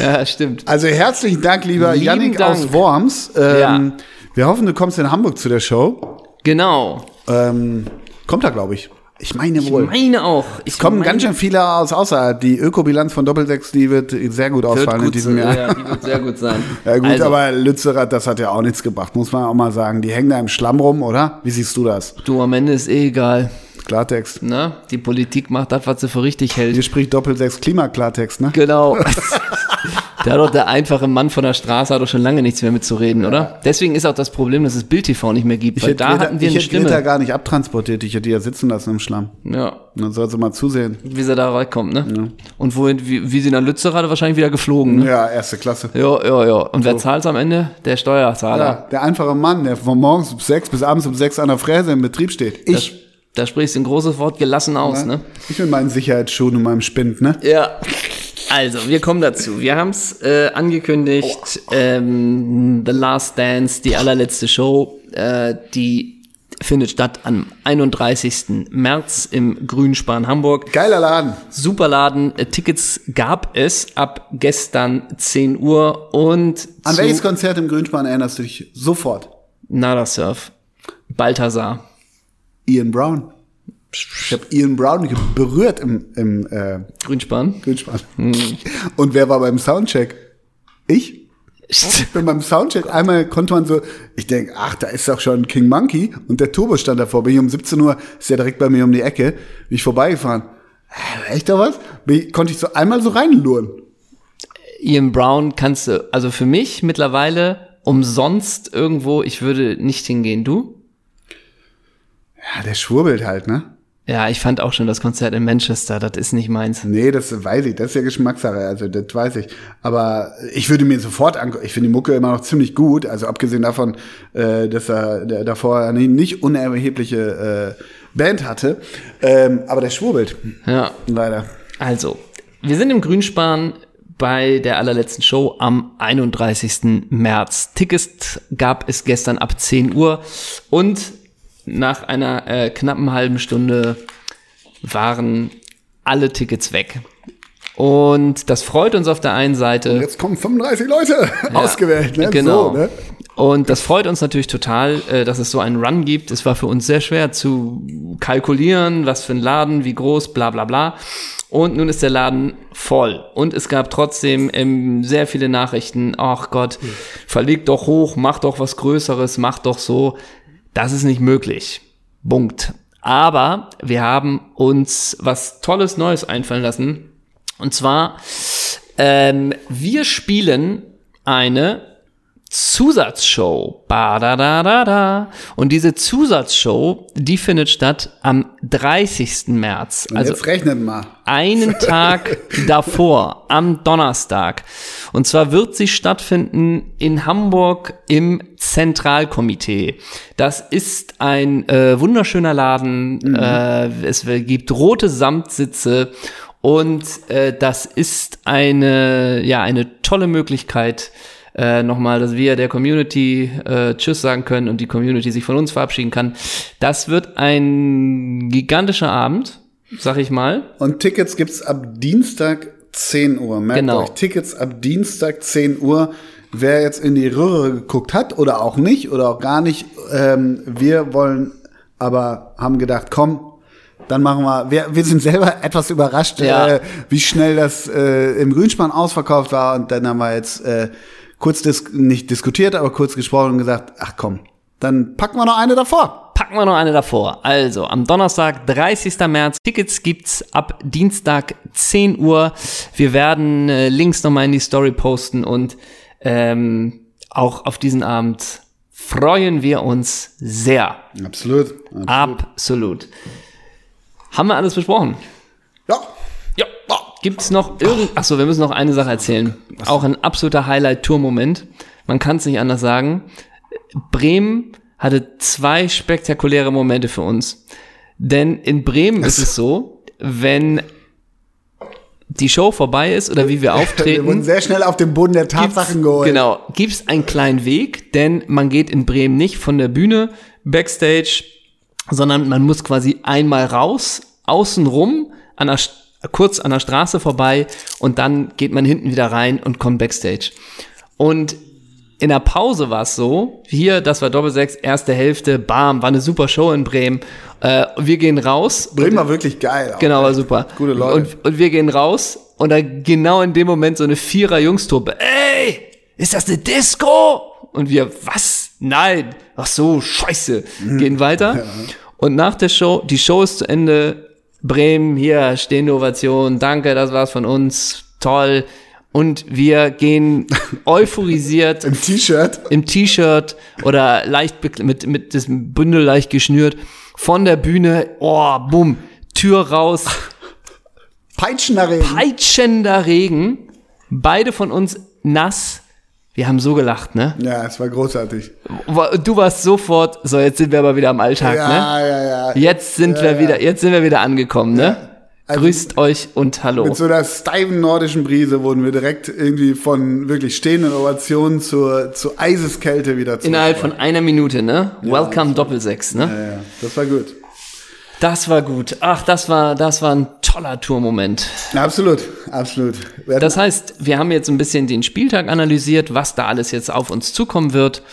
Ja, stimmt. Also herzlichen Dank, lieber Lieben Yannick Dank. aus Worms. Ähm, Ja. Wir hoffen, du kommst in Hamburg zu der Show. Genau. Ähm, kommt er, glaube ich. Ich meine Ich wohl. meine auch. Ich Es kommen ganz schön viele aus außerhalb. Die Ökobilanz von Doppelsechs, die wird sehr gut ausfallen in gut, diesem Jahr. Ja, die wird sehr gut sein. Ja gut, also, aber Lützerath, das hat ja auch nichts gebracht, muss man auch mal sagen. Die hängen da im Schlamm rum, oder? Wie siehst du das? du, am Ende ist eh egal. Klartext. Ne? Die Politik macht das, was sie für richtig hält. Hier spricht Doppelsechs Klimaklartext, ne? Genau. da hat doch der einfache Mann von der Straße hat doch schon lange nichts mehr mitzureden, oder? Deswegen ist auch das Problem, dass es Bild TV nicht mehr gibt, Ich weil hätte, da Greta, hatten wir ich eine hätte Greta Stimme. gar nicht abtransportiert, ich hätte die ja sitzen lassen im Schlamm. Ja, Und dann soll sie mal zusehen. wie sie da reinkommt, ne? Und wohin, wie, wie sie nach Lützerath wahrscheinlich wieder geflogen, ne? Ja, erste Klasse. Ja, ja, ja. Und wer zahlt's am Ende? Der Steuerzahler. Ja, der einfache Mann, der von morgens um sechs bis abends um sechs an der Fräse im Betrieb steht. Ich. da sprichst du ein großes Wort gelassen aus, ne? Ich mit meinen Sicherheitsschuhen und meinem Spind, ne? Ja. Also, wir kommen dazu. Wir haben es äh, angekündigt, ähm, The Last Dance, die allerletzte Show, äh, die findet statt am 31. März im Grünspan Hamburg. Geiler Laden. Superladen, äh, Tickets gab es ab gestern 10 Uhr und An welches Konzert im Grünspan erinnerst du dich sofort? Nada Surf, Balthasar. Ian Brown. Ich habe Ian Brown berührt im, im äh, Grünspan. Grünspan. Hm. Und wer war beim Soundcheck? Ich? Ich bin beim Soundcheck einmal konnte man so, ich denk, ach, da ist doch schon King Monkey und der Turbo stand davor. Bin ich um 17 Uhr, ist ja direkt bei mir um die Ecke, bin ich vorbeigefahren. Hä, Echt da was? Bin ich, konnte ich so einmal so reinluren. Ian Brown kannst du, also für mich mittlerweile umsonst irgendwo, ich würde nicht hingehen. Du? Ja, der schwurbelt halt, ne? Ja, ich fand auch schon das Konzert in Manchester, das ist nicht meins. Nee, das weiß ich, das ist ja Geschmackssache, also das weiß ich. Aber ich würde mir sofort angucken, ich finde die Mucke immer noch ziemlich gut, also abgesehen davon, äh, dass er der, davor eine nicht unerhebliche äh, Band hatte. Ähm, aber der schwurbelt, Ja, leider. also, wir sind im Grünspan bei der allerletzten Show am 31. März. Tickets gab es gestern ab 10 Uhr und nach einer äh, knappen halben Stunde waren alle Tickets weg. Und das freut uns auf der einen Seite. Jetzt kommen 35 Leute ausgewählt, ne? Genau. So, ne? Und das freut uns natürlich total, äh, dass es so einen Run gibt. Es war für uns sehr schwer zu kalkulieren, was für ein Laden, wie groß, bla bla bla. Und nun ist der Laden voll. Und es gab trotzdem ähm, sehr viele Nachrichten. Ach Gott, verleg doch hoch, mach doch was Größeres, mach doch so. Das ist nicht möglich. Punkt. Aber wir haben uns was Tolles Neues einfallen lassen. Und zwar, ähm, wir spielen eine Zusatzshow. Ba da da da da. Und diese Zusatzshow, die findet statt am 30. März. Und Also jetzt rechnet mal. einen Tag davor, am Donnerstag. Und zwar wird sie stattfinden in Hamburg im Zentralkomitee. Das ist ein äh, wunderschöner Laden. Äh, es gibt rote Samtsitze und äh, das ist eine ja eine tolle Möglichkeit. Äh, nochmal, dass wir der Community äh, Tschüss sagen können und die Community sich von uns verabschieden kann. Das wird ein gigantischer Abend, sag ich mal. Und Tickets gibt's ab Dienstag 10 Uhr. Merkt Genau. euch, Tickets ab Dienstag 10 Uhr. Wer jetzt in die Röhre geguckt hat oder auch nicht oder auch gar nicht, ähm, wir wollen aber haben gedacht, komm, dann machen wir, wir, wir sind selber etwas überrascht, Ja. äh, wie schnell das äh, im Grünspan ausverkauft war und dann haben wir jetzt äh, kurz dis nicht diskutiert, aber kurz gesprochen und gesagt, ach komm, dann packen wir noch eine davor. Packen wir noch eine davor. Also, am Donnerstag, 30. März. Tickets gibt's ab Dienstag 10 Uhr. Wir werden äh, Links nochmal in die Story posten und ähm, auch auf diesen Abend freuen wir uns sehr. Absolut. Absolut. Haben wir alles besprochen? Ja. Ja. Gibt's noch irgend... Achso, wir müssen noch eine Sache erzählen. Auch ein absoluter Highlight-Tour-Moment. Man kann es nicht anders sagen. Bremen hatte zwei spektakuläre Momente für uns. Denn in Bremen ist es so, wenn die Show vorbei ist oder wie wir Wir auftreten. wurden sehr schnell auf den Boden der Tatsachen geholt. Genau, gibt's einen kleinen Weg, denn man geht in Bremen nicht von der Bühne backstage, sondern man muss quasi einmal raus, außen rum, an der, St- kurz an der Straße vorbei und dann geht man hinten wieder rein und kommt backstage. Und in der Pause war es so, hier, das war Doppelsechs, erste Hälfte, bam, war eine super Show in Bremen. Äh, wir gehen raus. Bremen war wirklich geil. auch. Genau, war super. Gute Leute. Und, und wir gehen raus und da genau in dem Moment so eine Vierer-Jungstruppe. Ey, ist das eine Disco? Und wir, was? Nein. Ach so, scheiße. Mhm. Gehen weiter. Und nach der Show, die Show ist zu Ende. Bremen, hier, stehende Ovation. Danke, das war's von uns. Toll. Und wir gehen euphorisiert Im T-Shirt. im T-Shirt oder leicht mit, mit diesem Bündel leicht geschnürt von der Bühne, oh, bumm, Tür raus, Peitschender Regen. peitschender Regen, beide von uns nass. Wir haben so gelacht, ne? Ja, es war großartig. Du warst sofort, so jetzt sind wir aber wieder am Alltag, ne? Ja, ja, ja. Jetzt sind Ja, wir ja. wieder, jetzt sind wir wieder angekommen, ne? Also- Grüßt euch und hallo. Mit so einer steifen nordischen Brise wurden wir direkt irgendwie von wirklich stehenden Ovationen zur, zur Eiseskälte wieder zurück. Innerhalb von einer Minute, ne? Welcome Doppelsechs, ne? Ja, ja, das war gut. Das war gut. Ach, das war, das war ein toller Tourmoment. Absolut, absolut. Das heißt, wir haben jetzt ein bisschen den Spieltag analysiert, was da alles jetzt auf uns zukommen wird.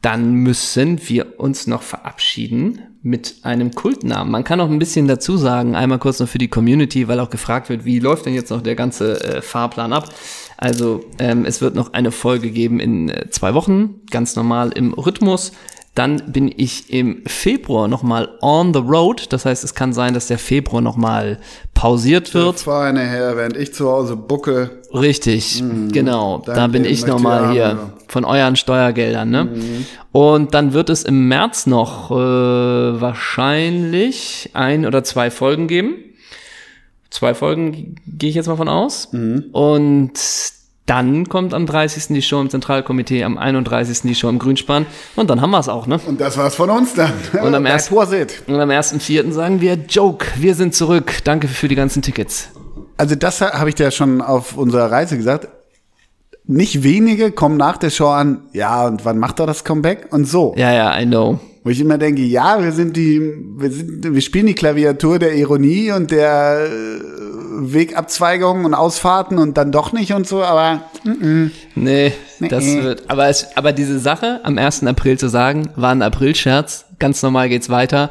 Dann müssen wir uns noch verabschieden mit einem Kultnamen. Man kann auch ein bisschen dazu sagen, einmal kurz noch für die Community, weil auch gefragt wird, wie läuft denn jetzt noch der ganze äh, Fahrplan ab? Also ähm, es wird noch eine Folge geben in äh, zwei Wochen, ganz normal im Rhythmus. Dann bin ich im Februar nochmal on the road. Das heißt, es kann sein, dass der Februar nochmal pausiert wird. Feine Herr, während ich zu Hause bucke. Richtig, genau. Dein Da bin Leben ich nochmal haben, hier ja. von euren Steuergeldern, ne? Mhm. Und dann wird es im März noch äh, wahrscheinlich ein oder zwei Folgen geben. Zwei Folgen gehe ich jetzt mal von aus. Mhm. Und dann kommt am 30. die Show im Zentralkomitee, am 31. die Show im Grünspan. Und dann haben wir es auch, ne? Und das war's von uns dann. Und am Vorsicht. Und am 1.4. sagen wir, Joke, wir sind zurück. Danke für die ganzen Tickets. Also das habe ich dir schon auf unserer Reise gesagt. Nicht wenige kommen nach der Show an, ja, und wann macht er das Comeback? Und so. Ja, ja, I know. Wo ich immer denke, ja, wir sind die, wir sind, wir spielen die Klaviatur der Ironie und der äh, Wegabzweigungen und Ausfahrten und dann doch nicht und so, aber Nee, das Nee. wird. Aber, es, aber diese Sache am 1. April zu sagen, war ein Aprilscherz. Ganz normal geht's weiter.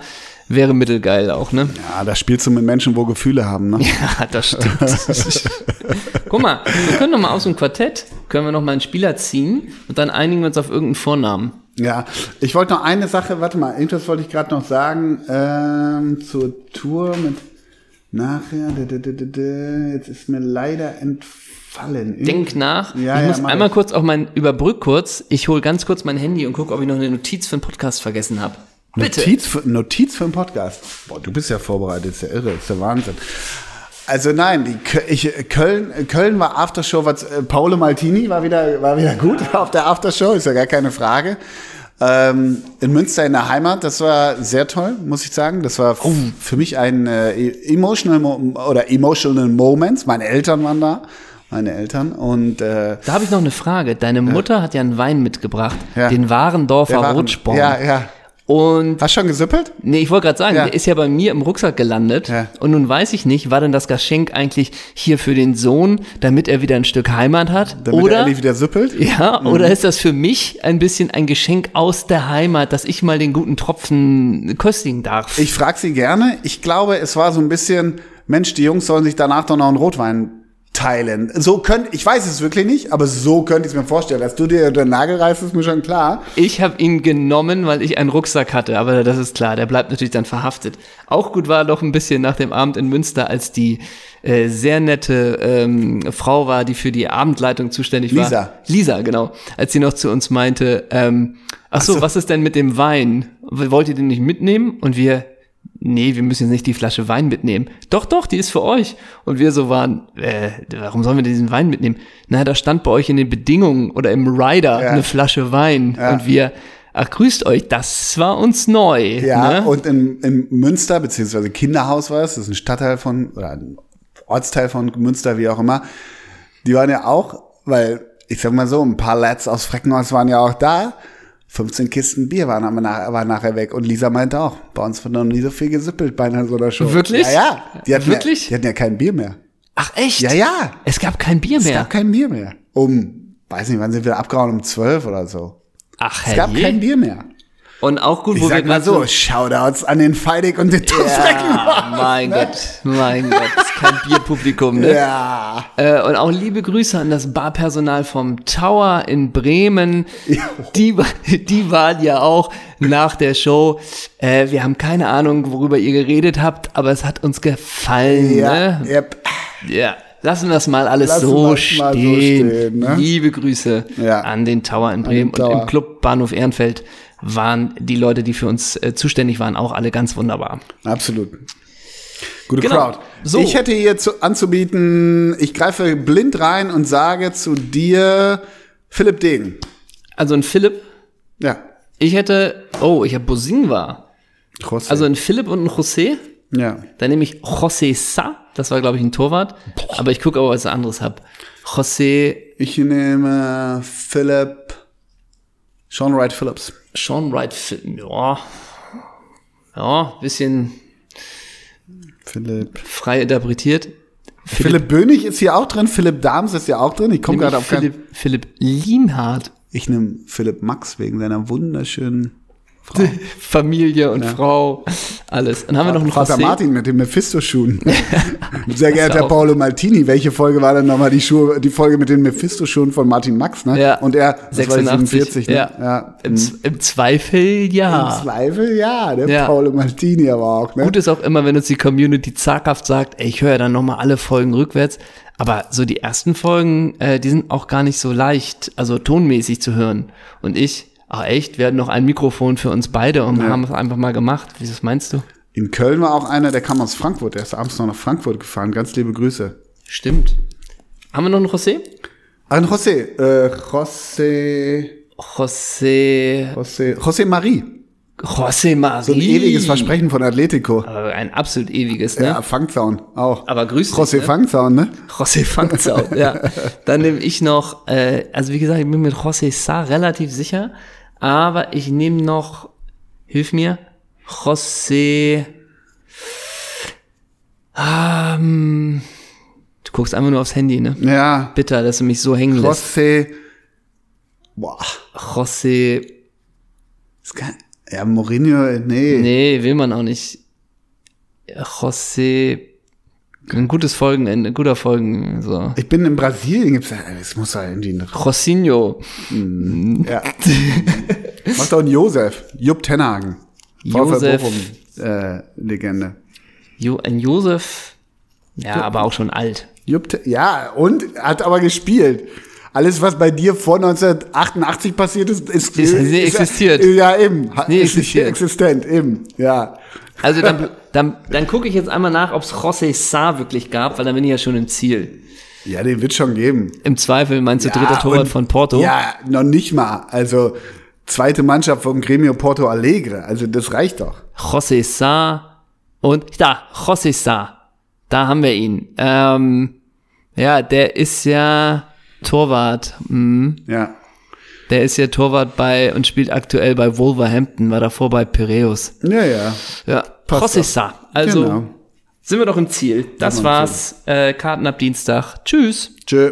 Wäre mittelgeil auch, ne? ja, da spielst du mit Menschen, wo Gefühle haben, ne? Ja, das stimmt. Guck mal, wir können doch mal aus dem Quartett, können wir noch mal einen Spieler ziehen und dann einigen wir uns auf irgendeinen Vornamen. Ja, ich wollte noch eine Sache, warte mal, irgendwas wollte ich gerade noch sagen, ähm, zur Tour mit nachher, jetzt ist mir leider entfallen. Denk nach. Ja, ich ja, muss einmal ich. kurz auf mein, überbrück kurz. Ich hole ganz kurz mein Handy und gucke, ob ich noch eine Notiz für den Podcast vergessen habe. Bitte. Notiz für, Notiz für einen Podcast. Boah, du bist ja vorbereitet, ist ja irre, ist ja Wahnsinn. Also nein, die, ich, Köln, Köln war Aftershow, was, äh, Paolo Maltini war wieder, war wieder gut auf der Aftershow, ist ja gar keine Frage. Ähm, in Münster in der Heimat, das war sehr toll, muss ich sagen. Das war für mich ein äh, emotional Mo oder emotional Moments. Meine Eltern waren da, meine Eltern und äh, Da habe ich noch eine Frage. Deine Mutter hat ja einen Wein mitgebracht, Ja. den Warendorfer waren- Rotsporn. Ja, ja. Und Hast du schon gesüppelt? Nee, ich wollte gerade sagen, Ja. der ist ja bei mir im Rucksack gelandet. Ja. Und nun weiß ich nicht, war denn das Geschenk eigentlich hier für den Sohn, damit er wieder ein Stück Heimat hat? Damit er oder, endlich wieder süppelt? ja, Mhm. oder ist das für mich ein bisschen ein Geschenk aus der Heimat, dass ich mal den guten Tropfen köstigen darf? Ich frage sie gerne. Ich glaube, es war so ein bisschen, Mensch, die Jungs sollen sich danach doch noch einen Rotwein teilen. So könnte, ich weiß es wirklich nicht, aber so könnte ich es mir vorstellen. Dass du dir den Nagel reißt, ist mir schon klar. Ich habe ihn genommen, weil ich einen Rucksack hatte, aber das ist klar, der bleibt natürlich dann verhaftet. Auch gut war doch ein bisschen nach dem Abend in Münster, als die äh, sehr nette ähm, Frau war, die für die Abendleitung zuständig war. Lisa. Lisa, genau. Als sie noch zu uns meinte, ähm, ach so, so. was ist denn mit dem Wein? Wollt ihr den nicht mitnehmen? Und wir, nee, wir müssen jetzt nicht die Flasche Wein mitnehmen. Doch, doch, die ist für euch. Und wir so waren, äh, warum sollen wir diesen Wein mitnehmen? Na, da stand bei euch in den Bedingungen oder im Rider Ja. eine Flasche Wein. Ja. Und wir, ach, grüßt euch, das war uns neu. Ja, ne? und in, in Münster, beziehungsweise Kinderhaus war es, das ist ein Stadtteil von, oder ein Ortsteil von Münster, wie auch immer, die waren ja auch, weil, ich sag mal so, ein paar Lads aus Freckenhaus waren ja auch da. 15 Kisten Bier waren, aber nach, waren nachher weg. Und Lisa meinte auch, bei uns wird noch nie so viel gesippelt bei einer so einer Show. Wirklich? Ja, ja. Die hatten Wirklich? Ja, die hatten ja kein Bier mehr. Ach echt? Ja, ja. Es gab kein Bier Es mehr. gab kein Bier mehr. Um, weiß nicht, wann sind wir abgehauen? Um 12 oder so. Ach Es gab herrje. kein Bier mehr. Und auch gut, Ich wo wir sag mal grad so, Shoutouts an den Feidig und den Tom Ja, mein Gott, mein Gott, das ist kein Bierpublikum, ne? Ja. Äh, und auch liebe Grüße an das Barpersonal vom Tower in Bremen. Die, wa- die waren ja auch nach der Show. Äh, wir haben keine Ahnung, worüber ihr geredet habt, aber es hat uns gefallen. Ja, Ne? yep. ja. Lassen wir das mal alles Lassen so, wir es stehen. mal so stehen, ne? Liebe Grüße Ja. an den Tower in Bremen. Und Tower. im Club Bahnhof Ehrenfeld waren die Leute, die für uns äh, zuständig waren, auch alle ganz wunderbar. Absolut. Gute Genau. Crowd. So. Ich hätte hier zu, anzubieten, ich greife blind rein und sage zu dir Philipp Degen. Also ein Philipp, Ja. ich hätte, oh, ich habe Bosingwa. José. Also ein Philipp und ein José. ja. Dann nehme ich José Sa, das war, glaube ich, ein Torwart. Aber ich gucke aber, was ich anderes habe. José Ich nehme Philipp, Sean Wright Phillips. Sean Wright, ja, ja, bisschen Philipp. frei interpretiert. Philipp Bönig ist hier auch drin. Philipp Dahms ist ja auch drin. Ich komme gerade auf keinen. Philipp, Philipp Lienhardt. Ich nehme Philipp Max wegen seiner wunderschönen Frau. Familie und Frau, alles. Dann haben wir noch einen Vater José. Martin mit den Mephisto-Schuhen. Sehr geehrter auch. Paolo Maltini, welche Folge war denn nochmal die Schuhe, die Folge mit den Mephisto-Schuhen von Martin Max, ne? Ja. Und er, das war die 86, 47, ne? ja. ja. Im, Im Zweifel Im ja. Zweifel, ja, der Ja. Paolo Maltini aber auch, ne? Gut ist auch immer, wenn uns die Community zaghaft sagt, ey, ich höre ja dann nochmal alle Folgen rückwärts. Aber so die ersten Folgen, äh, die sind auch gar nicht so leicht, also tonmäßig zu hören. Und ich, ach echt, wir hatten noch ein Mikrofon für uns beide und haben es einfach mal gemacht. Wie das meinst du? In Köln war auch einer, der kam aus Frankfurt, der ist abends noch nach Frankfurt gefahren. Ganz liebe Grüße. Stimmt. Haben wir noch einen José? Ah, und José, äh, José, José, José, José Marie. José Marie. So ein ewiges Versprechen von Atletico. Aber ein absolut ewiges, ne? Ja, Fangzaun auch. Aber grüß dich, José ne? Fangzaun, ne? José Fangzau, ja. Dann nehme ich noch, äh, also wie gesagt, ich bin mit José Sa relativ sicher, aber ich nehme noch, hilf mir, José, ähm, du guckst einfach nur aufs Handy, ne? Ja. Bitter, dass du mich so hängen lässt. José, boah, José, ist kein, ja, Mourinho, nee. nee, will man auch nicht. José, ein gutes Folgenende, ein guter Folgen, so. Ich bin in Brasilien, gibt's ja, es muss ja irgendwie ein, Josinho, ja. Macht doch ein Josef, Jupp Tenhagen. Josef. Bochum, äh, Legende. jo, ein Josef, ja, aber auch schon alt. Jupp, ja, und hat aber gespielt. Alles, was bei dir vor 1988 passiert ist, ist, Ist- nee, existiert. Ja, eben. Nee, ist existiert. existent, eben. Ja. Also dann, dann, dann gucke ich jetzt einmal nach, ob es José Sa wirklich gab, weil dann bin ich ja schon im Ziel. Ja, den wird schon geben. Im Zweifel meinst du Ja, dritter Torwart und- von Porto? Ja, noch nicht mal. Also, zweite Mannschaft vom Gremio Porto Alegre. Also, das reicht doch. José Sa und da, José Sa. Da haben wir ihn. Ähm, ja, der ist ja Torwart. Mhm. Ja. Der ist ja Torwart bei und spielt aktuell bei Wolverhampton, war davor bei Piraeus. Ja, ja. Ja, Passt José doch. Sa. Also Genau. sind wir doch im Ziel. Das war's. Äh, Karten ab Dienstag. Tschüss. Tschö.